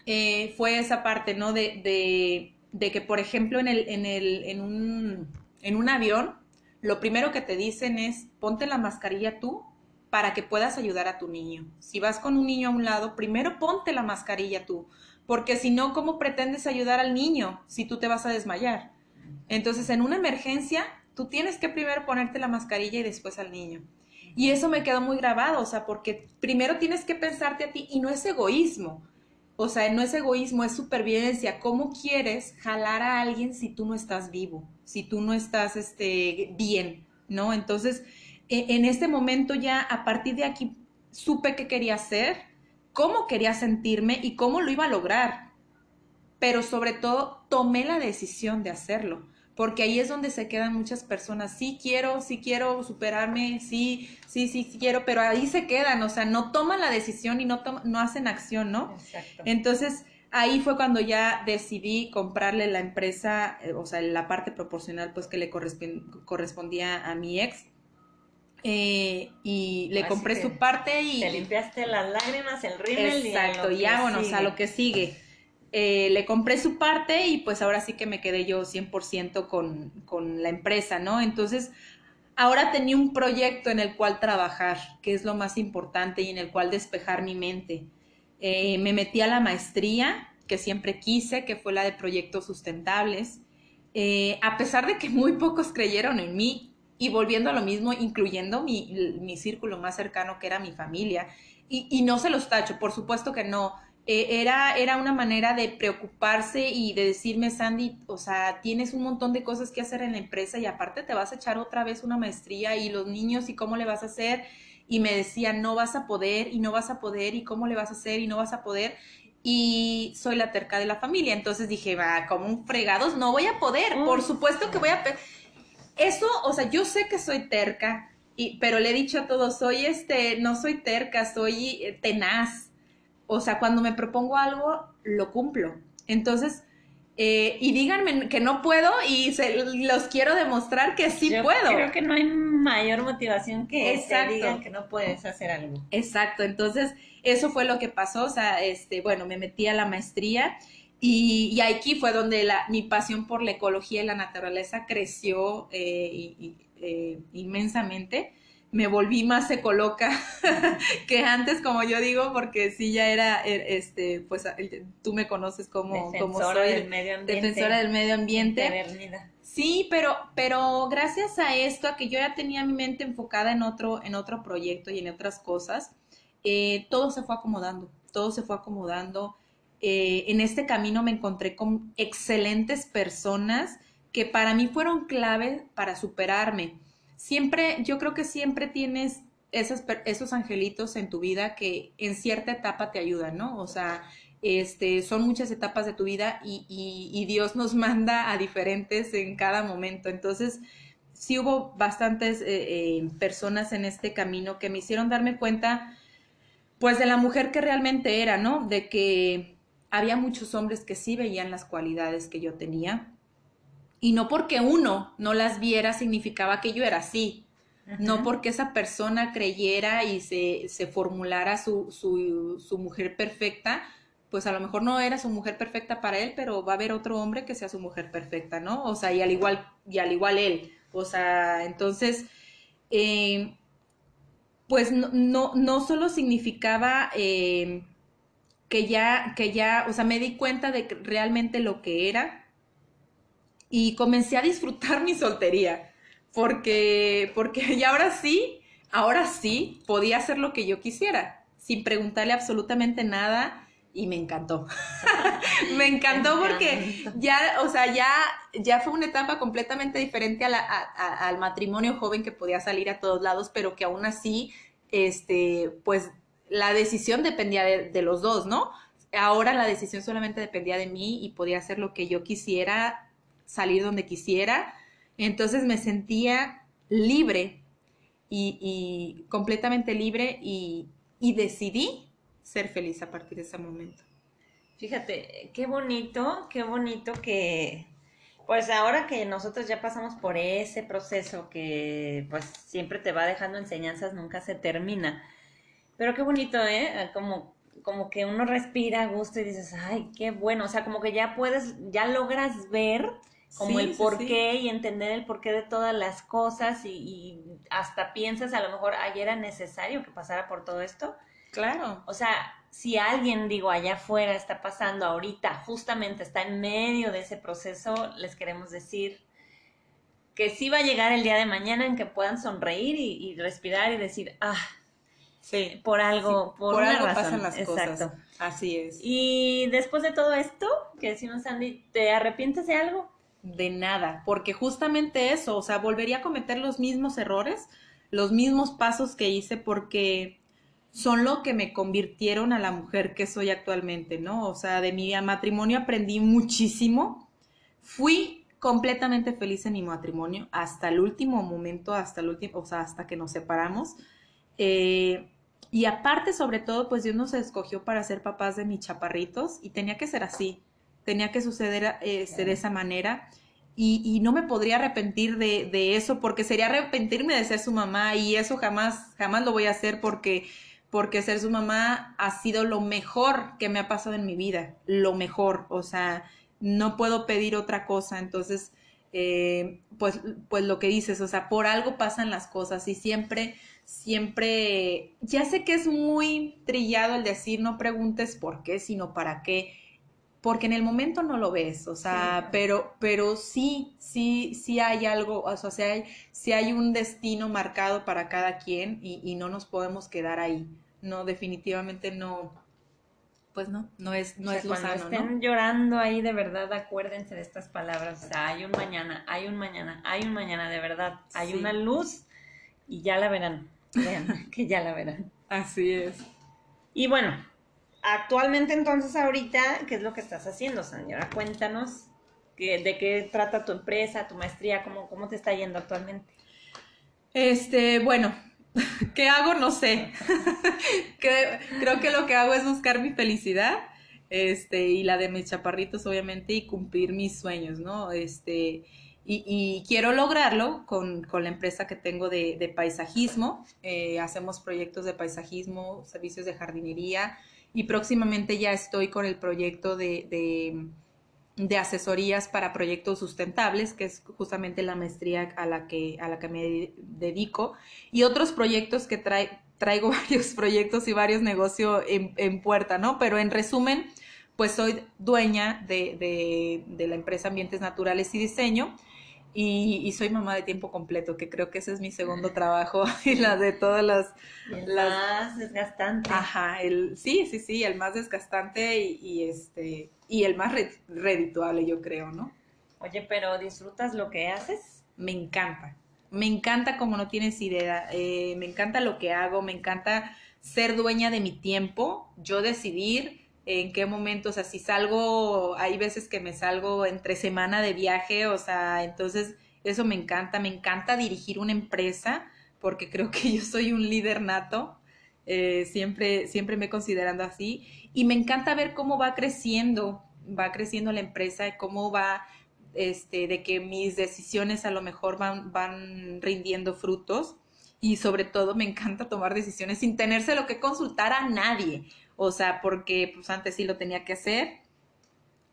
eh, fue esa parte, ¿no? De, de, de, que, por ejemplo, en, el, en, el, en, un, en un avión, lo primero que te dicen es ponte la mascarilla tú para que puedas ayudar a tu niño. Si vas con un niño a un lado, primero ponte la mascarilla tú, porque si no, ¿cómo pretendes ayudar al niño si tú te vas a desmayar? Entonces, en una emergencia, tú tienes que primero ponerte la mascarilla y después al niño. Y eso me quedó muy grabado, o sea, porque primero tienes que pensarte a ti y no es egoísmo. O sea, no es egoísmo, es supervivencia. ¿Cómo quieres jalar a alguien si tú no estás vivo, si tú no estás este, bien? ¿No? Entonces, e, en este momento ya a partir de aquí supe qué quería hacer, cómo quería sentirme y cómo lo iba a lograr. Pero sobre todo tomé la decisión de hacerlo, porque ahí es donde se quedan muchas personas. Sí quiero, sí quiero superarme, sí, sí, sí, sí quiero, pero ahí se quedan, o sea, no toman la decisión y no, no hacen acción, ¿no? Exacto. Entonces, ahí fue cuando ya decidí comprarle la empresa, eh, o sea, la parte proporcional pues que le correspondía a mi ex. Eh, y le compré su parte y... Te limpiaste las lágrimas, el rímel Exacto, y ya, bueno, o sea, lo que sigue. Eh, le compré su parte y pues ahora sí que me quedé yo 100% con, con la empresa, ¿no? Entonces, ahora tenía un proyecto en el cual trabajar, que es lo más importante y en el cual despejar mi mente. Eh, me metí a la maestría que siempre quise, que fue la de proyectos sustentables. Eh, a pesar de que muy pocos creyeron en mí y volviendo a lo mismo, incluyendo mi, mi círculo más cercano que era mi familia. Y, y, no se los tacho, por supuesto que no. Eh, era, era una manera de preocuparse y de decirme, Sandy, o sea, tienes un montón de cosas que hacer en la empresa y aparte te vas a echar otra vez una maestría y los niños y cómo le vas a hacer y me decían, no vas a poder y no vas a poder y cómo le vas a hacer y no vas a poder. Y soy la terca de la familia. Entonces dije, va, como un fregados, no voy a poder. Por supuesto que voy a... Eso, o sea, yo sé que soy terca, y, pero le he dicho a todos, soy este, no soy terca, soy eh, tenaz. O sea, cuando me propongo algo, lo cumplo. Entonces, eh, y díganme que no puedo y se, los quiero demostrar que sí Yo puedo. Creo que no hay mayor motivación que te digan que no puedes hacer algo. Exacto, entonces eso fue lo que pasó, o sea, este, bueno, me metí a la maestría y, y aquí fue donde la, mi pasión por la ecología y la naturaleza creció eh, eh, inmensamente me volví más ecoloca que antes, como yo digo, porque sí ya era, er, este, pues tú me conoces como, defensora del medio ambiente. Defensora del medio ambiente. Sí, pero, pero gracias a esto, a que yo ya tenía mi mente enfocada en otro, en otro proyecto y en otras cosas, eh, todo se fue acomodando, todo se fue acomodando. Eh, en este camino me encontré con excelentes personas que para mí fueron clave para superarme siempre, yo creo que siempre tienes esos, esos angelitos en tu vida que en cierta etapa te ayudan, ¿no? O sea, este, son muchas etapas de tu vida y, y, Dios nos manda a diferentes en cada momento. Entonces, sí hubo bastantes eh, eh, personas en este camino que me hicieron darme cuenta, pues, de la mujer que realmente era, ¿no? De que había muchos hombres que sí veían las cualidades que yo tenía, y no porque uno no las viera significaba que yo era así. No porque esa persona creyera y se, se formulara su, su, su, mujer perfecta, pues a lo mejor no era su mujer perfecta para él, pero va a haber otro hombre que sea su mujer perfecta, ¿no? O sea, y al igual, y al igual él. O sea, entonces, eh, pues no, no, no, solo significaba eh, que ya, que ya, o sea, me di cuenta de que realmente lo que era, y comencé a disfrutar mi soltería, porque, porque ya ahora sí, ahora sí podía hacer lo que yo quisiera, sin preguntarle absolutamente nada y me encantó. me encantó porque ya, o sea, ya, ya fue una etapa completamente diferente al matrimonio joven que podía salir a todos lados, pero que aún así, este, pues la decisión dependía de, de los dos, ¿no? Ahora la decisión solamente dependía de mí y podía hacer lo que yo quisiera salir donde quisiera. Entonces me sentía libre y, completamente libre y, decidí ser feliz a partir de ese momento. Fíjate, qué bonito, qué bonito que, pues ahora que nosotros ya pasamos por ese proceso que pues siempre te va dejando enseñanzas, nunca se termina. Pero qué bonito, ¿eh? Como, como que uno respira a gusto y dices, ay, qué bueno. O sea, como que ya puedes, ya logras ver como el porqué y entender el porqué de todas las cosas y, hasta piensas a lo mejor ayer era necesario que pasara por todo esto. Claro. O sea, si alguien, digo, allá afuera está pasando ahorita, justamente está en medio de ese proceso, les queremos decir que sí va a llegar el día de mañana en que puedan sonreír y, respirar y decir, ah, sí, por algo, por, algo pasan las cosas. Así es. Y después de todo esto, que decimos Andy, ¿te arrepientes de algo? De nada, porque justamente eso, o sea, volvería a cometer los mismos errores. los mismos pasos que hice porque son lo que me convirtieron a la mujer que soy actualmente, ¿no? O sea, de mi matrimonio aprendí muchísimo. Fui completamente feliz en mi matrimonio hasta el último momento, hasta el último, o sea, hasta que nos separamos. Eh, y aparte, sobre todo, pues Dios nos escogió para ser papás de mis chaparritos y tenía que ser así, tenía que suceder este, de esa manera. Y, no me podría arrepentir de, de, eso porque sería arrepentirme de ser su mamá y eso jamás, jamás lo voy a hacer porque porque ser su mamá ha sido lo mejor que me ha pasado en mi vida, lo mejor, o sea, no puedo pedir otra cosa, entonces, eh, pues, pues lo que dices, o sea, por algo pasan las cosas y siempre, siempre, ya sé que es muy trillado el decir no preguntes por qué, sino para qué, porque en el momento no lo ves, o sea, pero, pero sí, sí, sí hay algo, o sea, sí hay, sí hay un destino marcado para cada quien y, y no nos podemos quedar ahí no, definitivamente no, pues no, no es, no es lo cuando estén llorando ahí de verdad, acuérdense de estas palabras, o sea, hay un mañana, hay un mañana, hay un mañana, de verdad, hay una luz y ya la verán, vean, que ya la verán. Así es. Y bueno, actualmente entonces ahorita, ¿qué es lo que estás haciendo, señora? Cuéntanos de qué trata tu empresa, tu maestría, cómo, cómo te está yendo actualmente. Este, bueno, ¿Qué hago? No sé. Creo que lo que hago es buscar mi felicidad, este, y la de mis chaparritos, obviamente, y cumplir mis sueños, ¿no? Este, y, quiero lograrlo con, la empresa que tengo de, paisajismo. Eh, hacemos proyectos de paisajismo, servicios de jardinería, y próximamente ya estoy con el proyecto de de asesorías para proyectos sustentables, que es justamente la maestría a la que, a la que me dedico, y otros proyectos que traigo varios proyectos y varios negocios en, puerta, ¿no? Pero en resumen, pues soy dueña de, de la empresa Ambientes Naturales y Diseño y, soy mamá de tiempo completo, que creo que ese es mi segundo trabajo y la de todas las... El más desgastante. Ajá, el, sí, sí, sí, el más desgastante y, este y el más redituable, yo creo, ¿no? Oye, pero ¿disfrutas lo que haces? Me encanta, me encanta como no tienes idea, eh, me encanta lo que hago, me encanta ser dueña de mi tiempo, yo decidir en qué momento, o sea, si salgo, hay veces que me salgo entre semana de viaje, o sea, entonces eso me encanta, me encanta dirigir una empresa porque creo que yo soy un líder nato, eh, siempre, siempre me considerando así, y me encanta ver cómo va creciendo, va creciendo la empresa, cómo va, este, de que mis decisiones a lo mejor van, van rindiendo frutos y sobre todo me encanta tomar decisiones sin tenerse lo que consultar a nadie. O sea, porque pues antes sí lo tenía que hacer.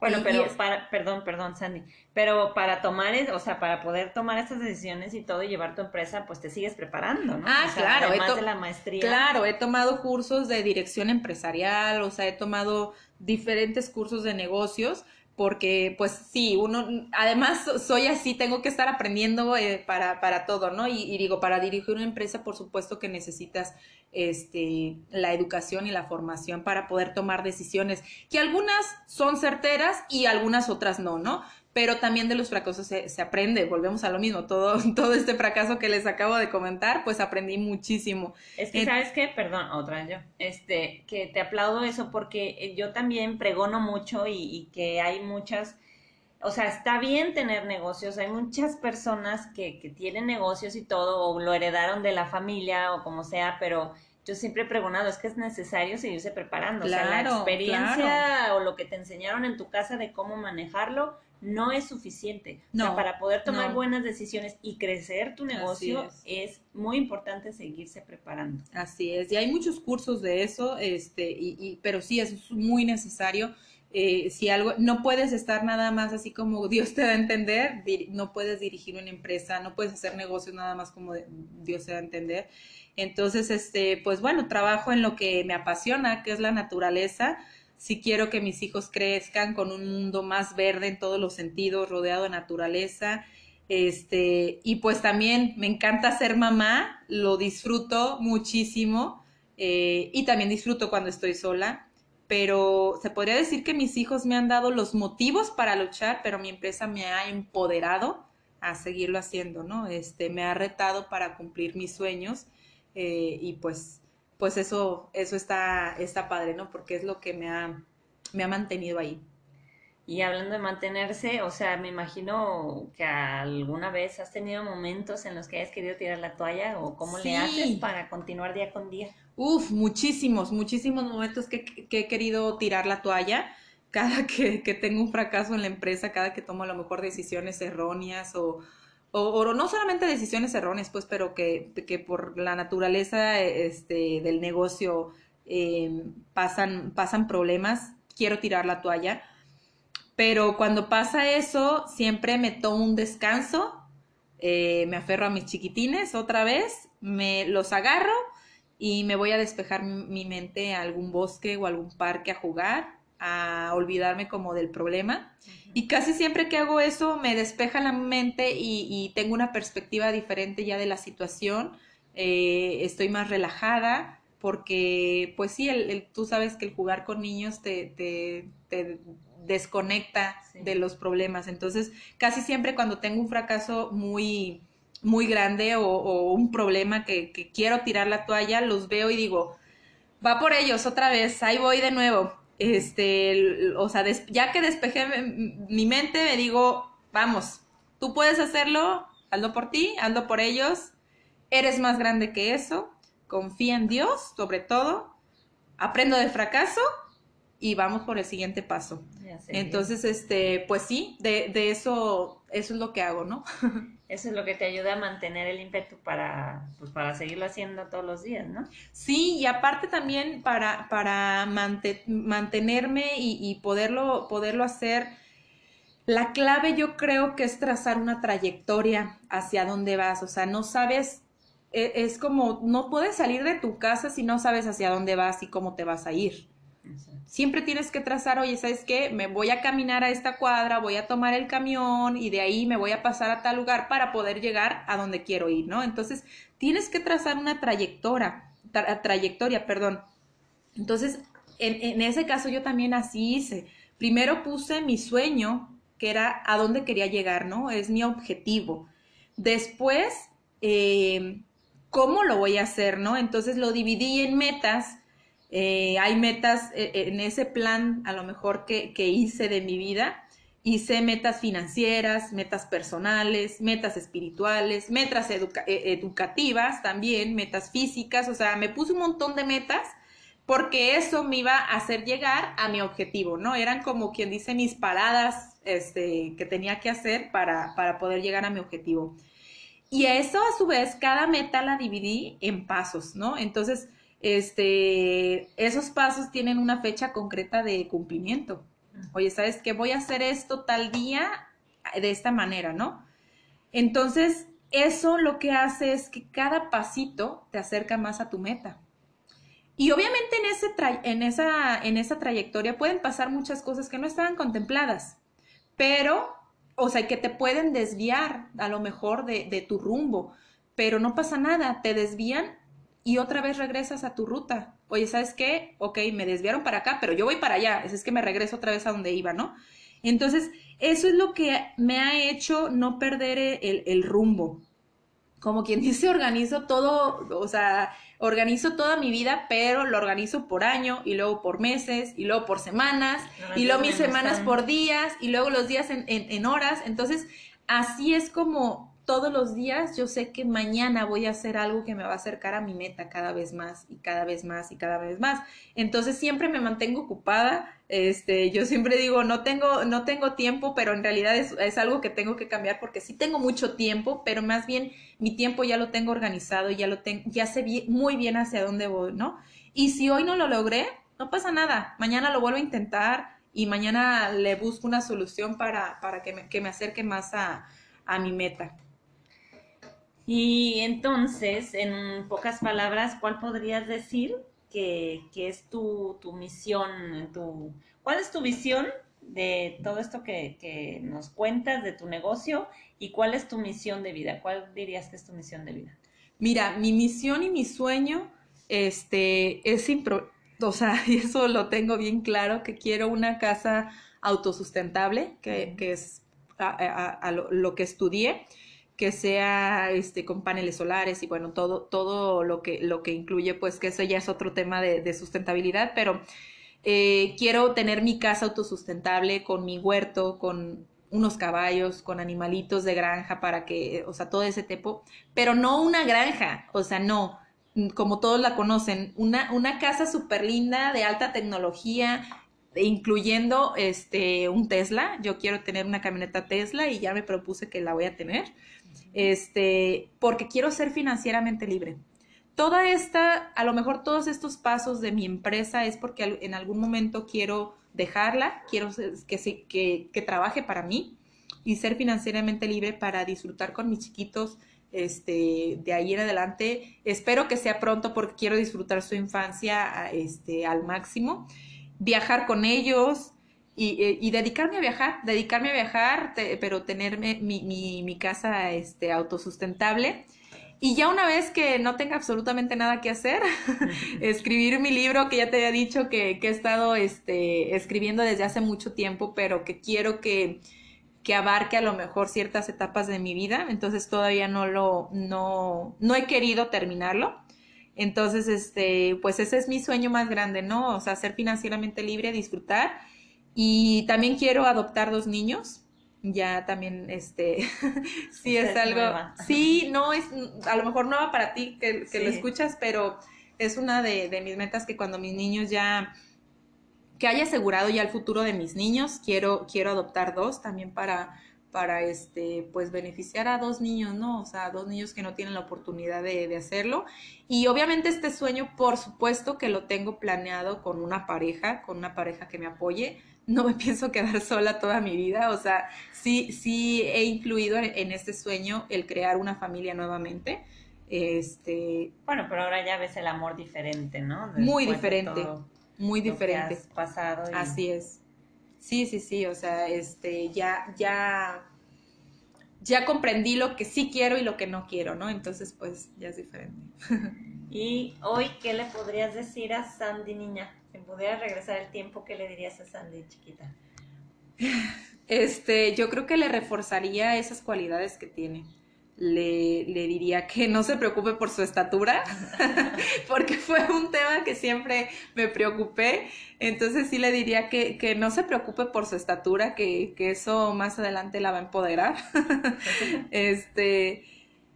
Bueno, pero para, perdón, perdón, Sandy, pero para tomar, o sea, para poder tomar estas decisiones y todo y llevar tu empresa, pues te sigues preparando, ¿no? Ah, claro. Además de la maestría. Claro, he tomado cursos de dirección empresarial, o sea, he tomado diferentes cursos de negocios, porque pues sí, uno, además soy así, tengo que estar aprendiendo eh, para, para todo, ¿no? Y, digo, para dirigir una empresa, por supuesto que necesitas este, la educación y la formación para poder tomar decisiones, que algunas son certeras y algunas otras no, ¿no? Pero también de los fracasos se, se, aprende, volvemos a lo mismo, todo, todo este fracaso que les acabo de comentar, pues aprendí muchísimo. Es que, ¿sabes qué? Perdón, otra vez yo, este, que te aplaudo eso porque eh, yo también pregono mucho y, y que hay muchas, o sea, está bien tener negocios, hay muchas personas que, que tienen negocios y todo, o lo heredaron de la familia o como sea, pero yo siempre he pregonado, es que es necesario seguirse preparando. o sea, la experiencia o lo que te enseñaron en tu casa de cómo manejarlo no es suficiente. No, para poder tomar buenas decisiones y crecer tu negocio es. muy importante seguirse preparando. Así es, y hay muchos cursos de eso, este, y, pero sí es muy necesario. Eh, si algo, no puedes estar nada más así como Dios te da a entender, no puedes dirigir una empresa, no puedes hacer negocios nada más como Dios te da a entender. Entonces, este, pues bueno, trabajo en lo que me apasiona, que es la naturaleza si quiero que mis hijos crezcan con un mundo más verde en todos los sentidos, rodeado de naturaleza. Este, y pues también me encanta ser mamá, lo disfruto muchísimo eh, y también disfruto cuando estoy sola, pero se podría decir que mis hijos me han dado los motivos para luchar, pero mi empresa me ha empoderado a seguirlo haciendo, ¿no? Este, me ha retado para cumplir mis sueños eh, y pues, pues eso, eso está, está padre, ¿no? Porque es lo que me ha, me ha mantenido ahí. Y hablando de mantenerse, o sea, me imagino que alguna vez has tenido momentos en los que hayas querido tirar la toalla o cómo le haces para continuar día con día. Uf, muchísimos, muchísimos momentos que, que he querido tirar la toalla. Cada que, que, tengo un fracaso en la empresa, cada que tomo a lo mejor decisiones erróneas o, o, no solamente decisiones erróneas, pues, pero que, que por la naturaleza este, del negocio eh, pasan, pasan problemas, quiero tirar la toalla. Pero cuando pasa eso, siempre me tomo un descanso, eh, me aferro a mis chiquitines otra vez, me los agarro y me voy a despejar mi mente a algún bosque o algún parque a jugar, a olvidarme como del problema. Y casi siempre que hago eso me despeja la mente y, tengo una perspectiva diferente ya de la situación. Eh, estoy más relajada porque, pues sí, el, tú sabes que el jugar con niños te, te, desconecta de los problemas. Entonces, casi siempre cuando tengo un fracaso muy, muy grande o, un problema que, que quiero tirar la toalla, los veo y digo, va por ellos otra vez, ahí voy de nuevo este, o sea, ya que despejé mi mente, me digo, vamos, tú puedes hacerlo, hazlo por ti, hazlo por ellos, eres más grande que eso, confía en Dios, sobre todo, aprendo del fracaso y vamos por el siguiente paso. Entonces, este, pues sí, de, de eso, eso es lo que hago, ¿no? eso es lo que te ayuda a mantener el ímpetu para, pues, para seguirlo haciendo todos los días, ¿no? Sí, y aparte también para, para mantenerme y, poderlo, poderlo hacer, la clave yo creo que es trazar una trayectoria hacia dónde vas, o sea, no sabes, e, es como, no puedes salir de tu casa si no sabes hacia dónde vas y cómo te vas a ir. Siempre tienes que trazar, oye, ¿sabes qué? Me voy a caminar a esta cuadra, voy a tomar el camión y de ahí me voy a pasar a tal lugar para poder llegar a donde quiero ir, ¿no? Entonces, tienes que trazar una trayectoria, trayectoria, perdón. Entonces, en, ese caso yo también así hice. Primero puse mi sueño, que era a dónde quería llegar, ¿no? Es mi objetivo. Después, eh, ¿cómo lo voy a hacer, ¿no? Entonces lo dividí en metas eh, hay metas eh, eh, en ese plan, a lo mejor que, hice de mi vida. Hice metas financieras, metas personales, metas espirituales, metas educativas también, metas físicas, o sea, me puse un montón de metas porque eso me iba a hacer llegar a mi objetivo, ¿no? Eran como quien dice mis paradas este, que tenía que hacer para, para poder llegar a mi objetivo. Y eso a su vez, cada meta la dividí en pasos, ¿no? Entonces, este, esos pasos tienen una fecha concreta de cumplimiento. Oye, ¿sabes qué? Voy a hacer esto tal día de esta manera, ¿no? Entonces, eso lo que hace es que cada pasito te acerca más a tu meta. Y obviamente en, ese en, esa, en esa trayectoria pueden pasar muchas cosas que no estaban contempladas, pero, o sea, que te pueden desviar a lo mejor de, de tu rumbo, pero no pasa nada, te desvían y otra vez regresas a tu ruta. Oye, ¿sabes qué? Ok, me desviaron para acá, pero yo voy para allá. Es que me regreso otra vez a donde iba, ¿no? Entonces, eso es lo que me ha hecho no perder el, el rumbo. Como quien dice, organizo todo, o sea, organizo toda mi vida, pero lo organizo por año y luego por meses y luego por semanas y luego mis semanas por días y luego los días en, en, en horas. Entonces, así es como todos los días yo sé que mañana voy a hacer algo que me va a acercar a mi meta cada vez más y cada vez más y cada vez más. Entonces siempre me mantengo ocupada. Este, yo siempre digo, no tengo, no tengo tiempo, pero en realidad es, algo que tengo que cambiar porque sí tengo mucho tiempo, pero más bien mi tiempo ya lo tengo organizado, ya lo tengo, ya sé muy bien hacia dónde voy, ¿no? Y si hoy no lo logré, no pasa nada. Mañana lo vuelvo a intentar y mañana le busco una solución para, para que, me, que me acerque más a, a mi meta. Y entonces, en pocas palabras, ¿cuál podrías decir que, es tu, misión? Tu, ¿Cuál es tu visión de todo esto que, nos cuentas de tu negocio y cuál es tu misión de vida? ¿Cuál dirías que es tu misión de vida? Mira, mi misión y mi sueño este, es impro o sea, eso lo tengo bien claro, que quiero una casa autosustentable, que, que es a, lo, que estudié, que sea este, con paneles solares y bueno, todo, todo lo, que, lo que incluye, pues que eso ya es otro tema de, sustentabilidad, pero eh, quiero tener mi casa autosustentable con mi huerto, con unos caballos, con animalitos de granja para que, o sea, todo ese tipo, pero no una granja, o sea, no, como todos la conocen, una, una casa súper linda de alta tecnología, incluyendo este un Tesla. Yo quiero tener una camioneta Tesla y ya me propuse que la voy a tener. Este, porque quiero ser financieramente libre. Toda esta, a lo mejor todos estos pasos de mi empresa es porque en algún momento quiero dejarla, quiero que, que, que trabaje para mí y ser financieramente libre para disfrutar con mis chiquitos este, de ahí en adelante. Espero que sea pronto porque quiero disfrutar su infancia este, al máximo, viajar con ellos y, dedicarme a viajar, dedicarme a viajar, pero tenerme mi, mi, casa este, autosustentable. Y ya una vez que no tenga absolutamente nada que hacer, escribir mi libro que ya te había dicho que, que he estado este, escribiendo desde hace mucho tiempo, pero que quiero que, que abarque a lo mejor ciertas etapas de mi vida, entonces todavía no lo, no, no he querido terminarlo. Entonces, este, pues ese es mi sueño más grande, ¿no? O sea, ser financieramente libre, disfrutar. Y también quiero adoptar dos niños. Ya también, este, sí es, algo, sí, no es, a lo mejor nueva para ti que, que lo escuchas, pero es una de, de mis metas que cuando mis niños ya que haya asegurado ya el futuro de mis niños. Quiero, quiero adoptar dos también para, para este, pues beneficiar a dos niños, ¿no? O sea, dos niños que no tienen la oportunidad de, de, hacerlo. Y obviamente este sueño, por supuesto que lo tengo planeado con una pareja, con una pareja que me apoye. No me pienso quedar sola toda mi vida, o sea, sí, sí he incluido en, este sueño el crear una familia nuevamente. Este, bueno, pero ahora ya ves el amor diferente, ¿no? muy diferente muy diferente. pasado. Así es. Sí, sí, sí, o sea, este, ya, ya, ya comprendí lo que sí quiero y lo que no quiero, ¿no? Entonces, pues, ya es diferente. y hoy, ¿qué le podrías decir a Sandy, niña? Si pudiera regresar el tiempo, ¿qué le dirías a Sandy, chiquita? Este, yo creo que le reforzaría esas cualidades que tiene le, le, diría que no se preocupe por su estatura, porque fue un tema que siempre me preocupé. Entonces sí le diría que, que no se preocupe por su estatura, que, que, eso más adelante la va a empoderar. este,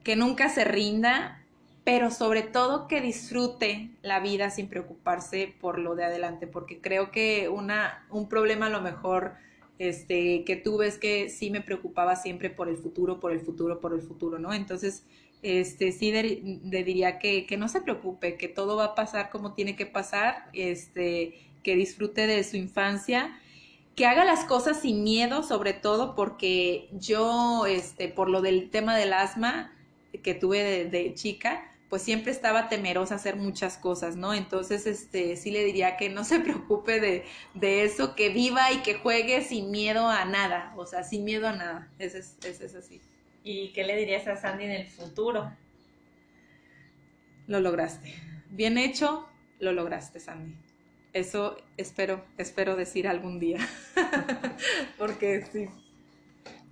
que nunca se rinda, pero sobre todo que disfrute la vida sin preocuparse por lo de adelante, porque creo que una, un problema a lo mejor este, que tú ves que sí me preocupaba siempre por el futuro, por el futuro, por el futuro, ¿no? Entonces, este, sí le diría que, que, no se preocupe, que todo va a pasar como tiene que pasar, este, que disfrute de su infancia, que haga las cosas sin miedo, sobre todo porque yo, este, por lo del tema del asma que tuve de chica, pues siempre estaba temerosa a hacer muchas cosas, ¿no? Entonces, este, sí le diría que no se preocupe de, de eso, que viva y que juegue sin miedo a nada, o sea, sin miedo a nada, ese es, ese es así. ¿Y qué le dirías a Sandy en el futuro? Lo lograste. Bien hecho, lo lograste, Sandy. Eso espero, espero decir algún día. Porque sí.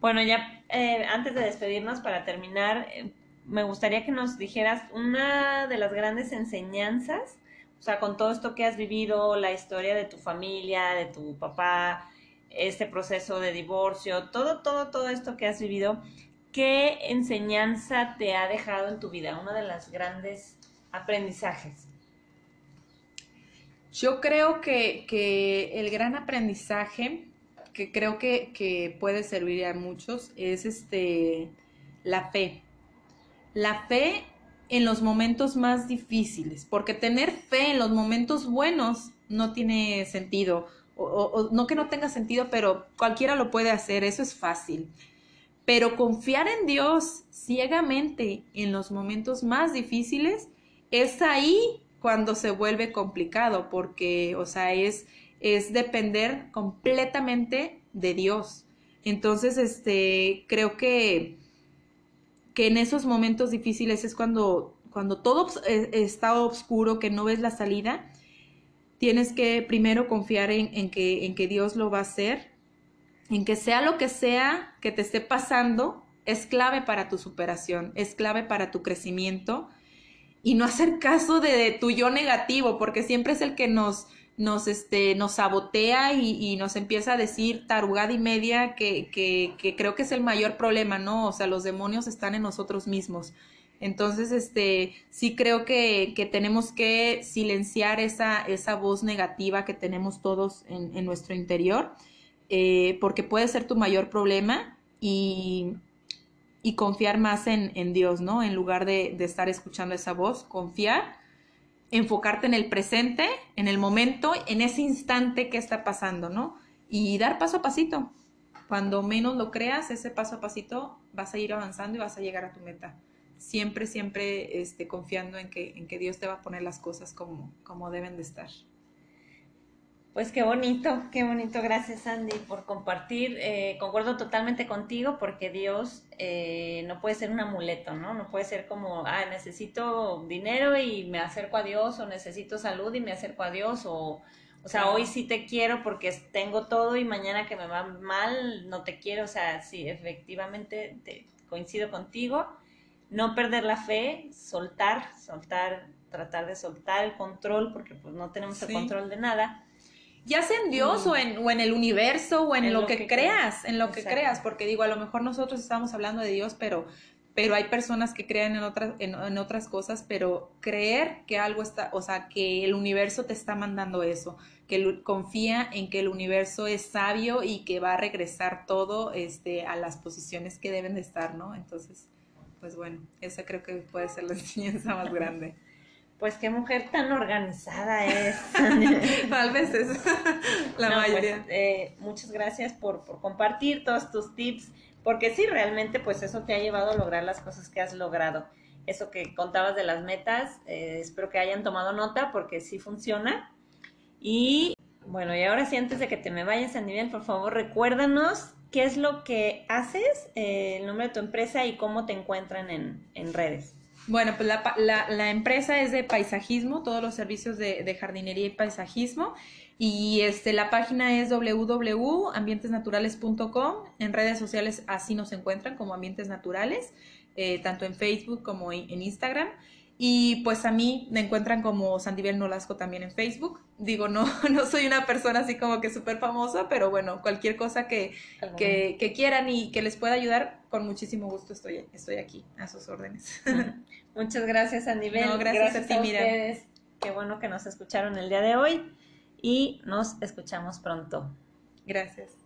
Bueno, ya eh, antes de despedirnos, para terminar, eh, me gustaría que nos dijeras una de las grandes enseñanzas, o sea, con todo esto que has vivido, la historia de tu familia, de tu papá, este proceso de divorcio, todo, todo, todo esto que has vivido, ¿qué enseñanza te ha dejado en tu vida? Uno de los grandes aprendizajes. Yo creo que, que el gran aprendizaje que creo que, que, puede servir a muchos es este la fe la fe en los momentos más difíciles, porque tener fe en los momentos buenos no tiene sentido, o, no que no tenga sentido, pero cualquiera lo puede hacer, eso es fácil. Pero confiar en Dios ciegamente en los momentos más difíciles es ahí cuando se vuelve complicado, porque, o sea, es, es depender completamente de Dios. Entonces, este, creo que que en esos momentos difíciles es cuando, cuando todo eh, está oscuro, que no ves la salida, tienes que primero confiar en, que, en que Dios lo va a hacer. En que sea lo que sea que te esté pasando, es clave para tu superación, es clave para tu crecimiento. Y no hacer caso de, tu yo negativo, porque siempre es el que nos, nos, este, nos sabotea y, nos empieza a decir tarugada y media que, que, que, creo que es el mayor problema, ¿no? O sea, los demonios están en nosotros mismos. Entonces, este, sí creo que, que tenemos que silenciar esa, esa voz negativa que tenemos todos en, en nuestro interior, eh, porque puede ser tu mayor problema y, y confiar más en, en, Dios, ¿no? En lugar de, de estar escuchando esa voz, confiar, enfocarte en el presente, en el momento, en ese instante que está pasando, ¿no? Y dar paso a pasito. Cuando menos lo creas, ese paso a pasito vas a ir avanzando y vas a llegar a tu meta siempre, siempre este, confiando en que, en que Dios te va a poner las cosas como, como deben de estar. Pues qué bonito, qué bonito. Gracias, Andy, por compartir. Eh, concuerdo totalmente contigo porque Dios eh, no puede ser un amuleto, ¿no? No puede ser como, ah, necesito dinero y me acerco a Dios, o necesito salud y me acerco a Dios, o, o sea, hoy sí te quiero porque tengo todo y mañana que me va mal no te quiero. O sea, sí, efectivamente te, coincido contigo no perder la fe, soltar, soltar, tratar de soltar el control, porque pues no tenemos el control de nada. Ya sea en Dios o, en, o en el universo o en, lo, que, creas, en lo que creas, porque digo, a lo mejor nosotros estamos hablando de Dios, pero, pero hay personas que creen en otras, en, en otras cosas, pero creer que algo está, o sea, que el universo te está mandando eso, que confía en que el universo es sabio y que va a regresar todo este, a las posiciones que deben de estar, ¿no? Entonces, pues bueno, esa creo que puede ser la enseñanza más grande. Pues qué mujer tan organizada es. Tal vez es la pues, mayoría. eh, muchas gracias por, por, compartir todos tus tips, porque sí, realmente pues eso te ha llevado a lograr las cosas que has logrado. Eso que contabas de las metas, eh, espero que hayan tomado nota porque sí funciona. Y bueno, y ahora sí, antes de que te me vayas a nivel, por favor, recuérdanos qué es lo que haces, eh, el nombre de tu empresa y cómo te encuentran en, en redes. Bueno, pues la, la, la, empresa es de paisajismo, todos los servicios de, de, jardinería y paisajismo. Y este, la página es www.ambientesnaturales.com. En redes sociales así nos encuentran como Ambientes Naturales, eh, tanto en Facebook como en, en Instagram. Y pues a mí me encuentran como Sandibel Nolasco también en Facebook. Digo, no, no soy una persona así como que súper famosa, pero bueno, cualquier cosa que, que, que, quieran y que les pueda ayudar, con muchísimo gusto estoy, estoy aquí, a sus órdenes. Muchas gracias, Sandibel. No, gracias, gracias, a ti, mira. Qué bueno que nos escucharon el día de hoy y nos escuchamos pronto. Gracias.